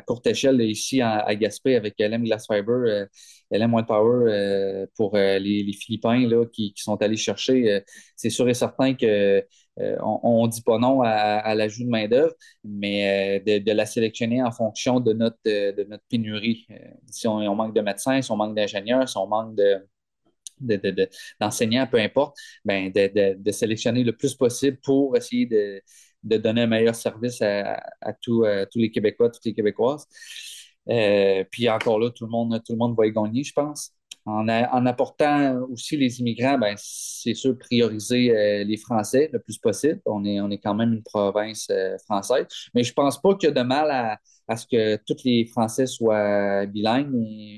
courte échelle ici à, Gaspé avec LM Glass Fiber, euh, LM One Power pour les, Philippins là, qui, sont allés chercher, c'est sûr et certain que on ne dit pas non à, l'ajout de main-d'œuvre, mais de, la sélectionner en fonction de notre, de notre pénurie. si on, manque de médecins, si on manque d'ingénieurs, si on manque de, d'enseignants, peu importe, ben, de, sélectionner le plus possible pour essayer de, donner un meilleur service à, tous les Québécois, toutes les Québécoises. Euh, puis encore là, tout le monde, tout le monde va y gagner, je pense. En, apportant aussi les immigrants, ben, c'est sûr, prioriser euh, les Français le plus possible. On est, on est quand même une province euh, française. Mais je ne pense pas qu'il y a de mal à, à ce que tous les Français soient bilingues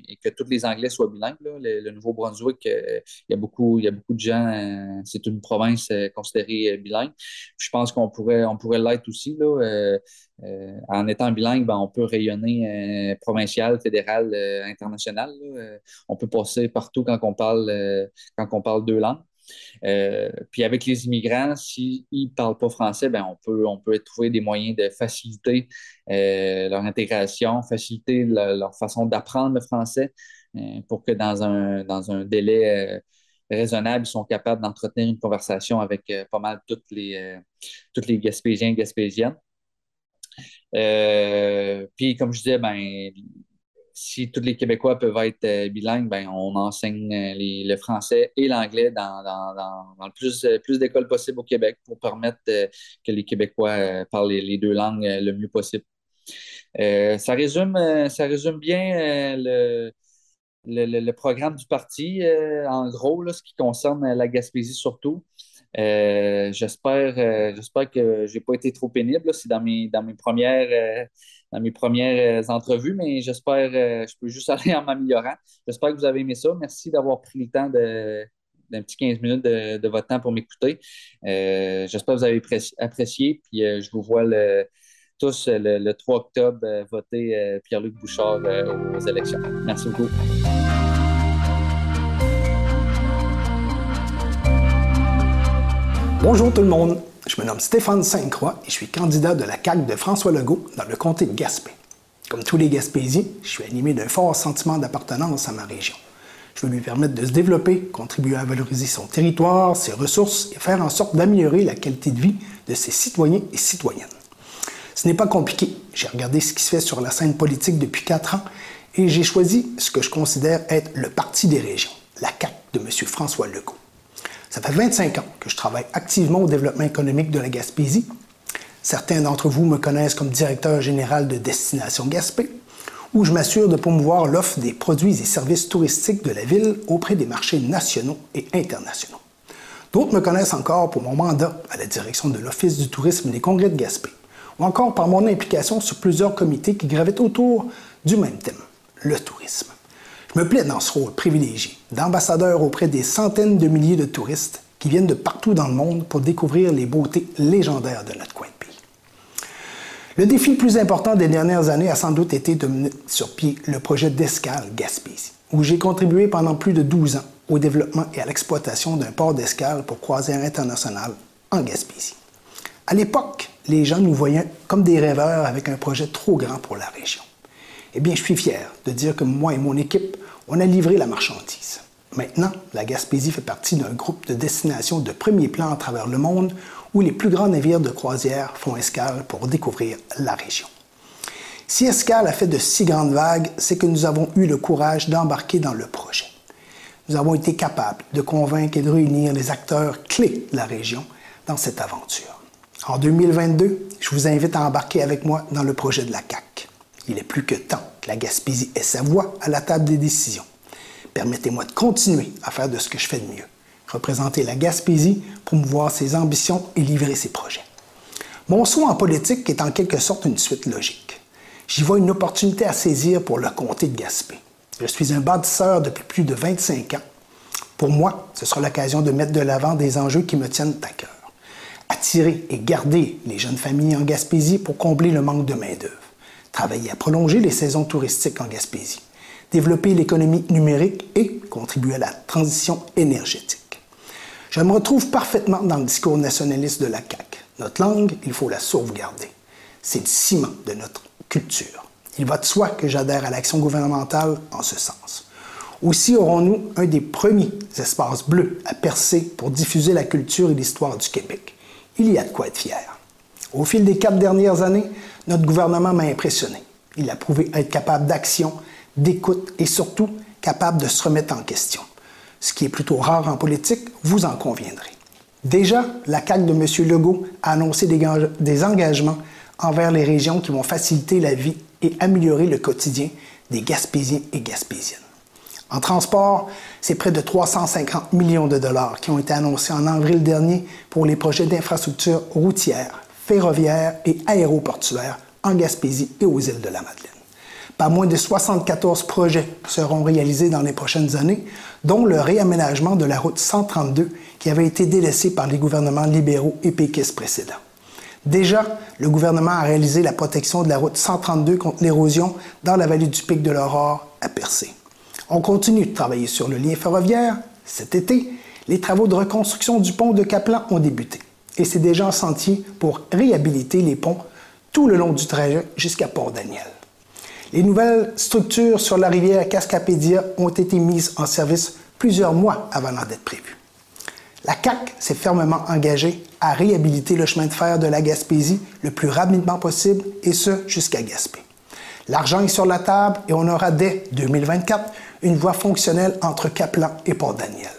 et, que tous les Anglais soient bilingues. Le, Nouveau-Brunswick, euh, il, y a beaucoup, il y a beaucoup de gens, euh, c'est une province euh, considérée bilingue. Je pense qu'on pourrait, on pourrait l'être aussi. Là, en étant bilingue, ben, on peut rayonner provincial, fédéral, international. on peut passer partout quand on parle, quand on parle deux langues. Euh, puis avec les immigrants, s'ils ne parlent pas français, ben on, peut, on peut trouver des moyens de faciliter euh, leur intégration, faciliter leur façon d'apprendre le français euh, pour que dans un, dans un délai raisonnable, ils sont capables d'entretenir une conversation avec pas mal toutes les, toutes les Gaspésiens et Gaspésiennes. puis, comme je disais, ben, si tous les Québécois peuvent être euh, bilingues, ben, on enseigne euh, le français et l'anglais dans, le plus, euh, d'écoles possible au Québec pour permettre que les Québécois parlent les, deux langues le mieux possible. ça, résume, ça résume bien le, programme du parti, en gros, là, ce qui concerne la Gaspésie surtout. j'espère, j'espère que je n'ai pas été trop pénible. C'est dans mes, dans mes premières dans mes premières euh, entrevues, mais j'espère, euh, je peux juste aller en m'améliorant. J'espère que vous avez aimé ça. Merci d'avoir pris le temps d'un petit 15 minutes de, votre temps pour m'écouter. Euh, j'espère que vous avez apprécié. Puis je vous vois tous le, 3 octobre voter Pierre-Luc Bouchard aux élections. Merci beaucoup. Bonjour tout le monde. Je me nomme Stéphane Sainte-Croix et je suis candidat de la CAQ de François Legault dans le comté de Gaspé. Comme tous les Gaspésiens, je suis animé d'un fort sentiment d'appartenance à ma région. Je veux lui permettre de se développer, contribuer à valoriser son territoire, ses ressources et faire en sorte d'améliorer la qualité de vie de ses citoyens et citoyennes. Ce n'est pas compliqué. J'ai regardé ce qui se fait sur la scène politique depuis quatre ans et j'ai choisi ce que je considère être le Parti des régions, la CAQ de M. François Legault. Ça fait 25 ans que je travaille activement au développement économique de la Gaspésie. Certains d'entre vous me connaissent comme directeur général de Destination Gaspé, où je m'assure de promouvoir l'offre des produits et services touristiques de la ville auprès des marchés nationaux et internationaux. D'autres me connaissent encore pour mon mandat à la direction de l'Office du tourisme des congrès de Gaspé, ou encore par mon implication sur plusieurs comités qui gravitent autour du même thème, le tourisme. Je me plais dans ce rôle privilégié d'ambassadeur auprès des centaines de milliers de touristes qui viennent de partout dans le monde pour découvrir les beautés légendaires de notre coin de pays. Le défi le plus important des dernières années a sans doute été de mettre sur pied le projet d'escale Gaspésie, où j'ai contribué pendant plus de 12 ans au développement et à l'exploitation d'un port d'escale pour croisière internationale en Gaspésie. À l'époque, les gens nous voyaient comme des rêveurs avec un projet trop grand pour la région. Eh bien, je suis fier de dire que moi et mon équipe, on a livré la marchandise. Maintenant, la Gaspésie fait partie d'un groupe de destinations de premier plan à travers le monde où les plus grands navires de croisière font escale pour découvrir la région. Si Escale a fait de si grandes vagues, c'est que nous avons eu le courage d'embarquer dans le projet. Nous avons été capables de convaincre et de réunir les acteurs clés de la région dans cette aventure. En 2022, je vous invite à embarquer avec moi dans le projet de la CAC. Il est plus que temps que la Gaspésie ait sa voix à la table des décisions. Permettez-moi de continuer à faire de ce que je fais de mieux, représenter la Gaspésie, promouvoir ses ambitions et livrer ses projets. Mon saut en politique est en quelque sorte une suite logique. J'y vois une opportunité à saisir pour le comté de Gaspé. Je suis un bâtisseur depuis plus de 25 ans. Pour moi, ce sera l'occasion de mettre de l'avant des enjeux qui me tiennent à cœur. Attirer et garder les jeunes familles en Gaspésie pour combler le manque de main-d'œuvre. Travailler à prolonger les saisons touristiques en Gaspésie. Développer l'économie numérique et contribuer à la transition énergétique. Je me retrouve parfaitement dans le discours nationaliste de la CAQ. Notre langue, il faut la sauvegarder. C'est le ciment de notre culture. Il va de soi que j'adhère à l'action gouvernementale en ce sens. Aussi aurons-nous un des premiers espaces bleus à percer pour diffuser la culture et l'histoire du Québec. Il y a de quoi être fier. Au fil des quatre dernières années, notre gouvernement m'a impressionné. Il a prouvé être capable d'action, d'écoute et surtout capable de se remettre en question. Ce qui est plutôt rare en politique, vous en conviendrez. Déjà, la CAQ de M. Legault a annoncé des engagements envers les régions qui vont faciliter la vie et améliorer le quotidien des Gaspésiens et Gaspésiennes. En transport, c'est près de 350 millions de dollars qui ont été annoncés en avril dernier pour les projets d'infrastructures routières, ferroviaires et aéroportuaires en Gaspésie et aux îles de la Madeleine. Pas moins de 74 projets seront réalisés dans les prochaines années, dont le réaménagement de la route 132 qui avait été délaissée par les gouvernements libéraux et péquistes précédents. Déjà, le gouvernement a réalisé la protection de la route 132 contre l'érosion dans la vallée du Pic de l'Aurore à Percé. On continue de travailler sur le lien ferroviaire. Cet été, les travaux de reconstruction du pont de Caplan ont débuté et c'est déjà en sentier pour réhabiliter les ponts tout le long du trajet jusqu'à Port-Daniel. Les nouvelles structures sur la rivière Cascapédia ont été mises en service plusieurs mois avant leur date prévue. La CAC s'est fermement engagée à réhabiliter le chemin de fer de la Gaspésie le plus rapidement possible, et ce jusqu'à Gaspé. L'argent est sur la table et on aura dès 2024 une voie fonctionnelle entre Caplan et Port-Daniel.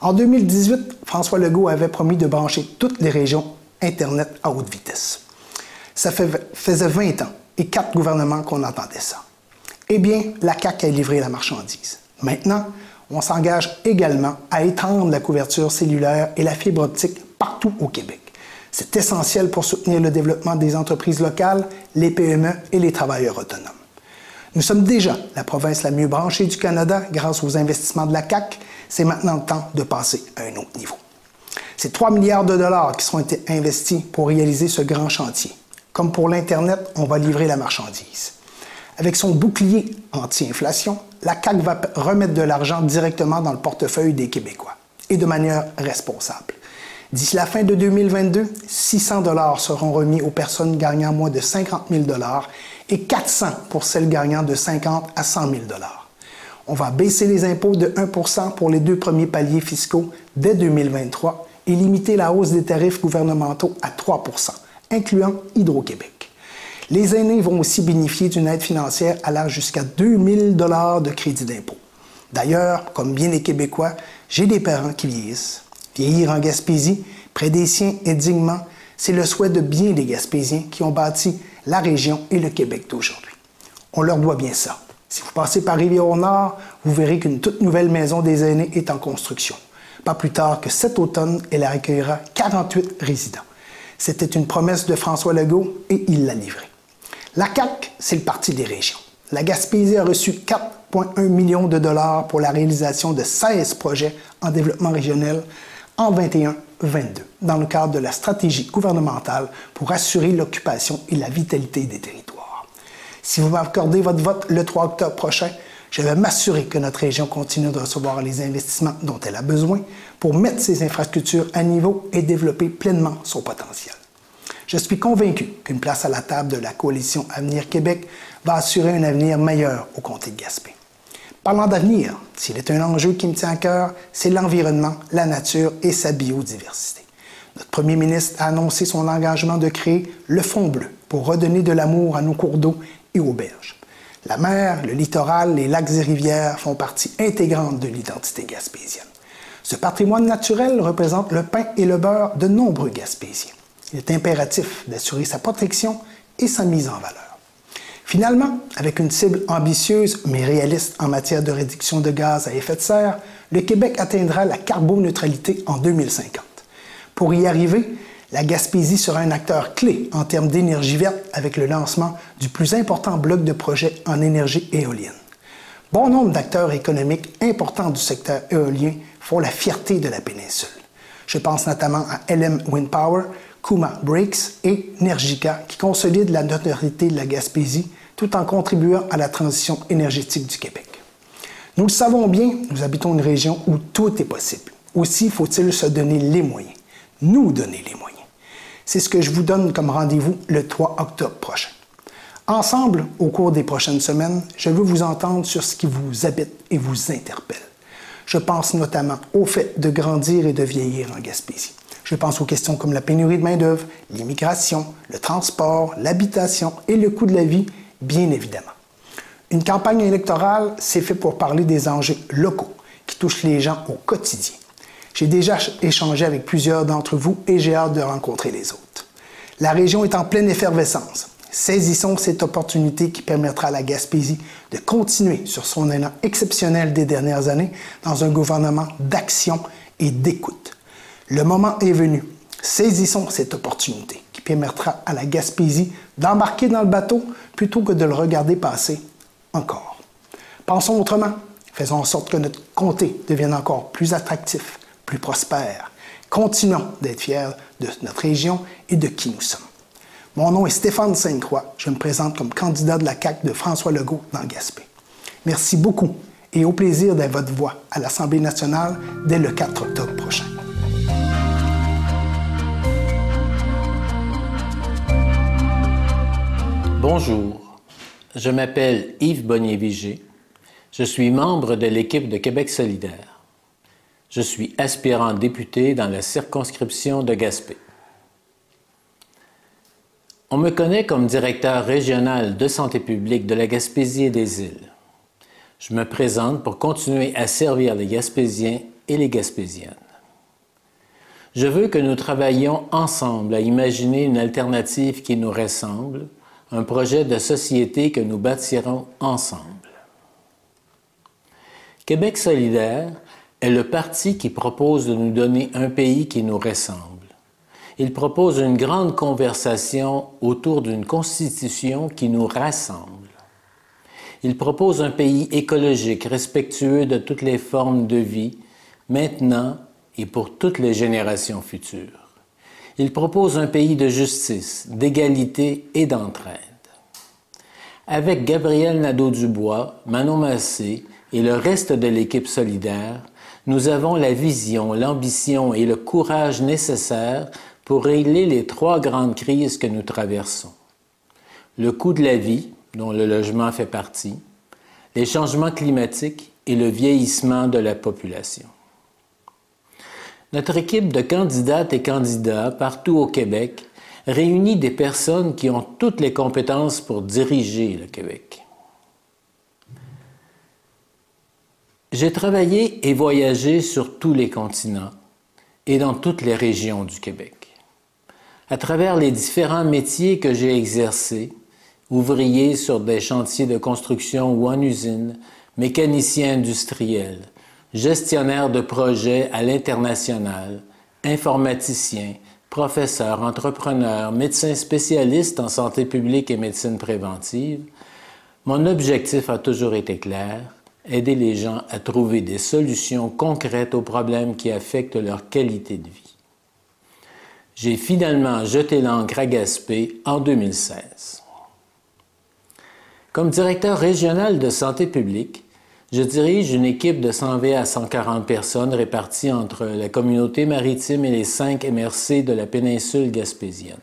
En 2018, François Legault avait promis de brancher toutes les régions Internet à haute vitesse. Ça faisait 20 ans et quatre gouvernements qu'on entendait ça. Eh bien, la CAC a livré la marchandise. Maintenant, on s'engage également à étendre la couverture cellulaire et la fibre optique partout au Québec. C'est essentiel pour soutenir le développement des entreprises locales, les PME et les travailleurs autonomes. Nous sommes déjà la province la mieux branchée du Canada grâce aux investissements de la CAC. C'est maintenant le temps de passer à un autre niveau. C'est 3 milliards de dollars qui seront investis pour réaliser ce grand chantier. Comme pour l'Internet, on va livrer la marchandise. Avec son bouclier anti-inflation, la CAQ va remettre de l'argent directement dans le portefeuille des Québécois et de manière responsable. D'ici la fin de 2022, 600 dollars seront remis aux personnes gagnant moins de 50 000 dollars et 400 pour celles gagnant de 50 à 100 000 dollars. On va baisser les impôts de 1% pour les deux premiers paliers fiscaux dès 2023 et limiter la hausse des tarifs gouvernementaux à 3% incluant Hydro-Québec. Les aînés vont aussi bénéficier d'une aide financière allant jusqu'à 2000 dollars de crédit d'impôt. D'ailleurs, comme bien les Québécois, j'ai des parents qui vieillissent. Vieillir en Gaspésie, près des siens et dignement, c'est le souhait de bien des Gaspésiens qui ont bâti la région et le Québec d'aujourd'hui. On leur doit bien ça. Si vous passez par Rivière-au-Nord, vous verrez qu'une toute nouvelle maison des aînés est en construction. Pas plus tard que cet automne, elle accueillera 48 résidents. C'était une promesse de François Legault et il l'a livrée. La CAC, c'est le parti des régions. La Gaspésie a reçu 4,1 millions de dollars pour la réalisation de 16 projets en développement régional en 21-22 dans le cadre de la stratégie gouvernementale pour assurer l'occupation et la vitalité des territoires. Si vous m'accordez votre vote le 3 octobre prochain, je vais m'assurer que notre région continue de recevoir les investissements dont elle a besoin pour mettre ses infrastructures à niveau et développer pleinement son potentiel. Je suis convaincu qu'une place à la table de la coalition Avenir Québec va assurer un avenir meilleur au comté de Gaspé. Parlant d'avenir, s'il est un enjeu qui me tient à cœur, c'est l'environnement, la nature et sa biodiversité. Notre premier ministre a annoncé son engagement de créer le Fonds bleu pour redonner de l'amour à nos cours d'eau et aux berges. La mer, le littoral, les lacs et rivières font partie intégrante de l'identité gaspésienne. Ce patrimoine naturel représente le pain et le beurre de nombreux Gaspésiens. Il est impératif d'assurer sa protection et sa mise en valeur. Finalement, avec une cible ambitieuse mais réaliste en matière de réduction de gaz à effet de serre, le Québec atteindra la carboneutralité en 2050. Pour y arriver, La Gaspésie sera un acteur clé en termes d'énergie verte avec le lancement du plus important bloc de projets en énergie éolienne. Bon nombre d'acteurs économiques importants du secteur éolien font la fierté de la péninsule. Je pense notamment à LM Wind Power, Kuma Breaks et Nergica qui consolident la notoriété de la Gaspésie tout en contribuant à la transition énergétique du Québec. Nous le savons bien, nous habitons une région où tout est possible. Aussi faut-il se donner les moyens, nous donner les moyens. C'est ce que je vous donne comme rendez-vous le 3 octobre prochain. Ensemble, au cours des prochaines semaines, je veux vous entendre sur ce qui vous habite et vous interpelle. Je pense notamment au fait de grandir et de vieillir en Gaspésie. Je pense aux questions comme la pénurie de main-d'œuvre, l'immigration, le transport, l'habitation et le coût de la vie, bien évidemment. Une campagne électorale, c'est fait pour parler des enjeux locaux qui touchent les gens au quotidien. J'ai déjà échangé avec plusieurs d'entre vous et j'ai hâte de rencontrer les autres. La région est en pleine effervescence. Saisissons cette opportunité qui permettra à la Gaspésie de continuer sur son élan exceptionnel des dernières années dans un gouvernement d'action et d'écoute. Le moment est venu. Saisissons cette opportunité qui permettra à la Gaspésie d'embarquer dans le bateau plutôt que de le regarder passer encore. Pensons autrement. Faisons en sorte que notre comté devienne encore plus attractif, plus prospère. Continuons d'être fiers de notre région et de qui nous sommes. Mon nom est Stéphane Sainte-Croix. Je me présente comme candidat de la CAQ de François Legault dans Gaspé. Merci beaucoup et au plaisir d'être votre voix à l'Assemblée nationale dès le 4 octobre prochain. Bonjour, je m'appelle Yves Bonnier-Vigé. Je suis membre de l'équipe de Québec solidaire. Je suis aspirant député dans la circonscription de Gaspé. On me connaît comme directeur régional de santé publique de la Gaspésie et des îles. Je me présente pour continuer à servir les Gaspésiens et les Gaspésiennes. Je veux que nous travaillions ensemble à imaginer une alternative qui nous ressemble, un projet de société que nous bâtirons ensemble. Québec solidaire est le parti qui propose de nous donner un pays qui nous ressemble. Il propose une grande conversation autour d'une constitution qui nous rassemble. Il propose un pays écologique, respectueux de toutes les formes de vie, maintenant et pour toutes les générations futures. Il propose un pays de justice, d'égalité et d'entraide. Avec Gabriel Nadeau-Dubois, Manon Massé et le reste de l'équipe solidaire, nous avons la vision, l'ambition et le courage nécessaires pour régler les trois grandes crises que nous traversons. Le coût de la vie, dont le logement fait partie, les changements climatiques et le vieillissement de la population. Notre équipe de candidates et candidats partout au Québec réunit des personnes qui ont toutes les compétences pour diriger le Québec. J'ai travaillé et voyagé sur tous les continents et dans toutes les régions du Québec. À travers les différents métiers que j'ai exercés, ouvrier sur des chantiers de construction ou en usine, mécanicien industriel, gestionnaire de projets à l'international, informaticien, professeur, entrepreneur, médecin spécialiste en santé publique et médecine préventive, mon objectif a toujours été clair, aider les gens à trouver des solutions concrètes aux problèmes qui affectent leur qualité de vie. J'ai finalement jeté l'encre à Gaspé en 2016. Comme directeur régional de santé publique, je dirige une équipe de 120 à 140 personnes réparties entre la communauté maritime et les cinq MRC de la péninsule gaspésienne.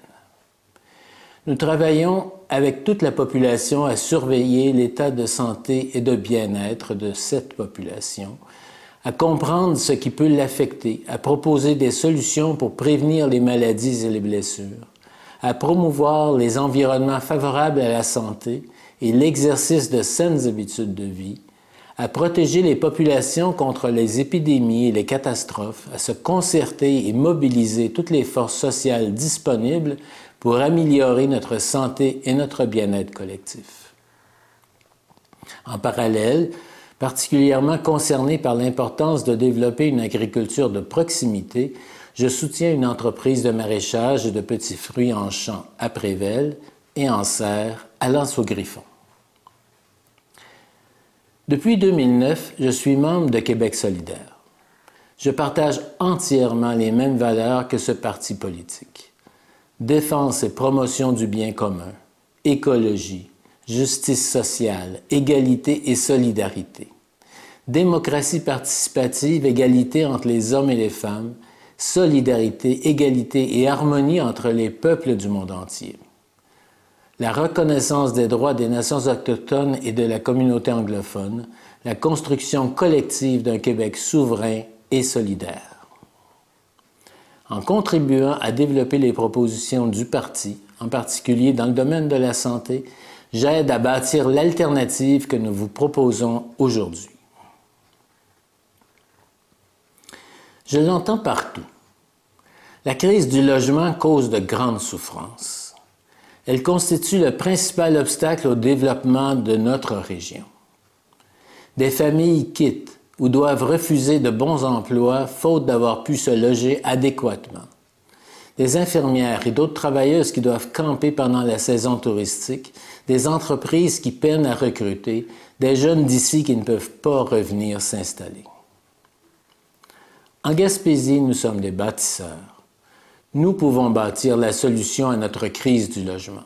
Nous travaillons avec toute la population à surveiller l'état de santé et de bien-être de cette population, à comprendre ce qui peut l'affecter, à proposer des solutions pour prévenir les maladies et les blessures, à promouvoir les environnements favorables à la santé et l'exercice de saines habitudes de vie, à protéger les populations contre les épidémies et les catastrophes, à se concerter et mobiliser toutes les forces sociales disponibles pour améliorer notre santé et notre bien-être collectif. En parallèle, particulièrement concerné par l'importance de développer une agriculture de proximité, je soutiens une entreprise de maraîchage et de petits fruits en champ à Prével et en serre à Lance au Griffon. Depuis 2009, je suis membre de Québec solidaire. Je partage entièrement les mêmes valeurs que ce parti politique. Défense et promotion du bien commun, écologie, justice sociale, égalité et solidarité. Démocratie participative, égalité entre les hommes et les femmes, solidarité, égalité et harmonie entre les peuples du monde entier. La reconnaissance des droits des nations autochtones et de la communauté anglophone, la construction collective d'un Québec souverain et solidaire. En contribuant à développer les propositions du parti, en particulier dans le domaine de la santé, j'aide à bâtir l'alternative que nous vous proposons aujourd'hui. Je l'entends partout. La crise du logement cause de grandes souffrances. Elle constitue le principal obstacle au développement de notre région. Des familles quittent ou doivent refuser de bons emplois faute d'avoir pu se loger adéquatement. Des infirmières et d'autres travailleuses qui doivent camper pendant la saison touristique, des entreprises qui peinent à recruter, des jeunes d'ici qui ne peuvent pas revenir s'installer. En Gaspésie, nous sommes des bâtisseurs. Nous pouvons bâtir la solution à notre crise du logement.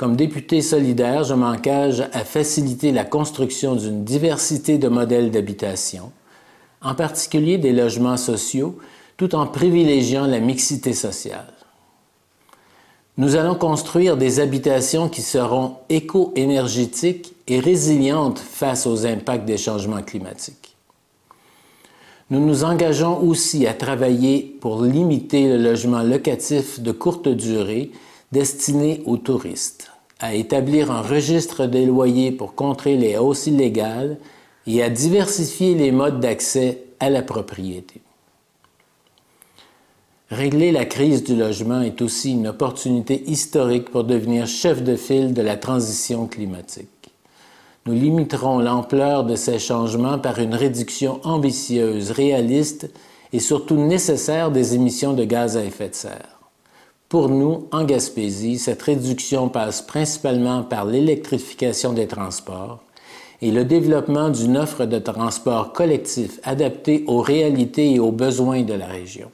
Comme député solidaire, je m'engage à faciliter la construction d'une diversité de modèles d'habitation, en particulier des logements sociaux, tout en privilégiant la mixité sociale. Nous allons construire des habitations qui seront éco-énergétiques et résilientes face aux impacts des changements climatiques. Nous nous engageons aussi à travailler pour limiter le logement locatif de courte durée destiné aux touristes, à établir un registre des loyers pour contrer les hausses illégales et à diversifier les modes d'accès à la propriété. Régler la crise du logement est aussi une opportunité historique pour devenir chef de file de la transition climatique. Nous limiterons l'ampleur de ces changements par une réduction ambitieuse, réaliste et surtout nécessaire des émissions de gaz à effet de serre. Pour nous, en Gaspésie, cette réduction passe principalement par l'électrification des transports et le développement d'une offre de transport collectif adaptée aux réalités et aux besoins de la région.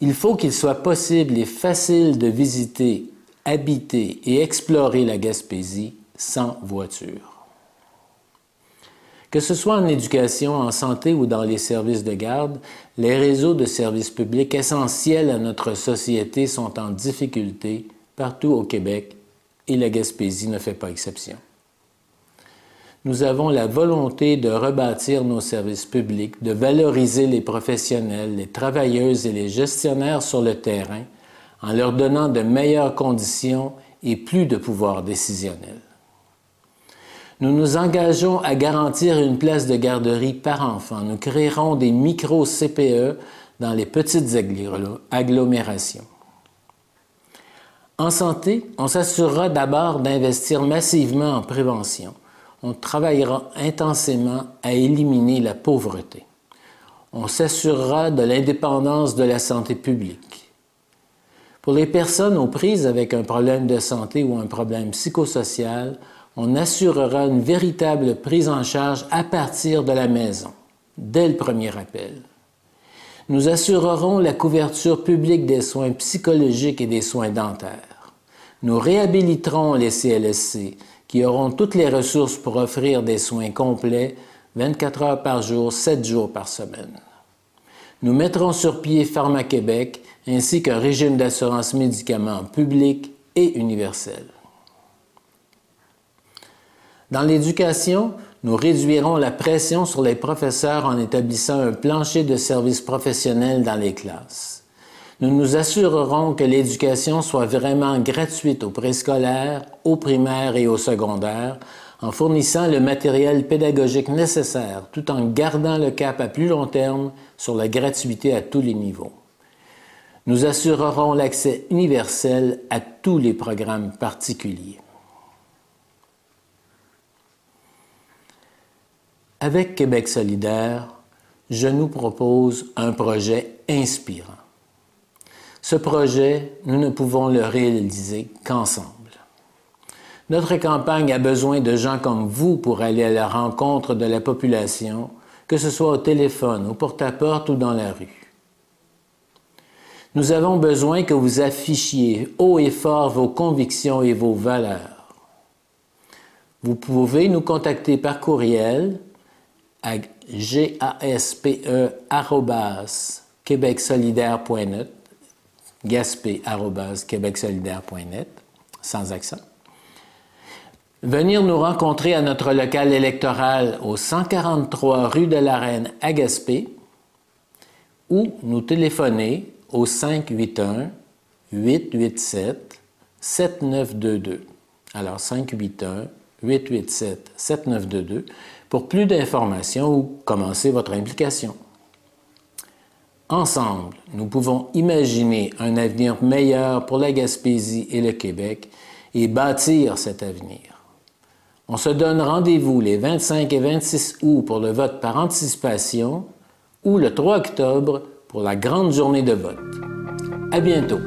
Il faut qu'il soit possible et facile de visiter, habiter et explorer la Gaspésie sans voiture. Que ce soit en éducation, en santé ou dans les services de garde, les réseaux de services publics essentiels à notre société sont en difficulté partout au Québec et la Gaspésie ne fait pas exception. Nous avons la volonté de rebâtir nos services publics, de valoriser les professionnels, les travailleuses et les gestionnaires sur le terrain en leur donnant de meilleures conditions et plus de pouvoir décisionnel nous nous engageons à garantir une place de garderie par enfant. Nous créerons des micro-CPE dans les petites agglomérations. En santé, on s'assurera d'abord d'investir massivement en prévention. On travaillera intensément à éliminer la pauvreté. On s'assurera de l'indépendance de la santé publique. Pour les personnes aux prises avec un problème de santé ou un problème psychosocial, on assurera une véritable prise en charge à partir de la maison, dès le premier appel. Nous assurerons la couverture publique des soins psychologiques et des soins dentaires. Nous réhabiliterons les CLSC qui auront toutes les ressources pour offrir des soins complets 24 heures par jour, 7 jours par semaine. Nous mettrons sur pied Pharma-Québec ainsi qu'un régime d'assurance médicaments public et universel. Dans l'éducation, nous réduirons la pression sur les professeurs en établissant un plancher de services professionnels dans les classes. Nous nous assurerons que l'éducation soit vraiment gratuite au préscolaire, au primaire et au secondaire, en fournissant le matériel pédagogique nécessaire tout en gardant le cap à plus long terme sur la gratuité à tous les niveaux. Nous assurerons l'accès universel à tous les programmes particuliers. Avec Québec solidaire, je nous propose un projet inspirant. Ce projet, nous ne pouvons le réaliser qu'ensemble. Notre campagne a besoin de gens comme vous pour aller à la rencontre de la population, que ce soit au téléphone, au porte-à-porte ou dans la rue. Nous avons besoin que vous affichiez haut et fort vos convictions et vos valeurs. Vous pouvez nous contacter par courriel à gaspe.quebecsolidaire.net gaspé.quebecsolidaire.net sans accent. Venir nous rencontrer à notre local électoral au 143 rue de la Reine à Gaspé ou nous téléphoner au 581 887 7922. Alors 581 887 7922 pour plus d'informations ou commencer votre implication. Ensemble, nous pouvons imaginer un avenir meilleur pour la Gaspésie et le Québec et bâtir cet avenir. On se donne rendez-vous les 25 et 26 août pour le vote par anticipation ou le 3 octobre pour la grande journée de vote. À bientôt!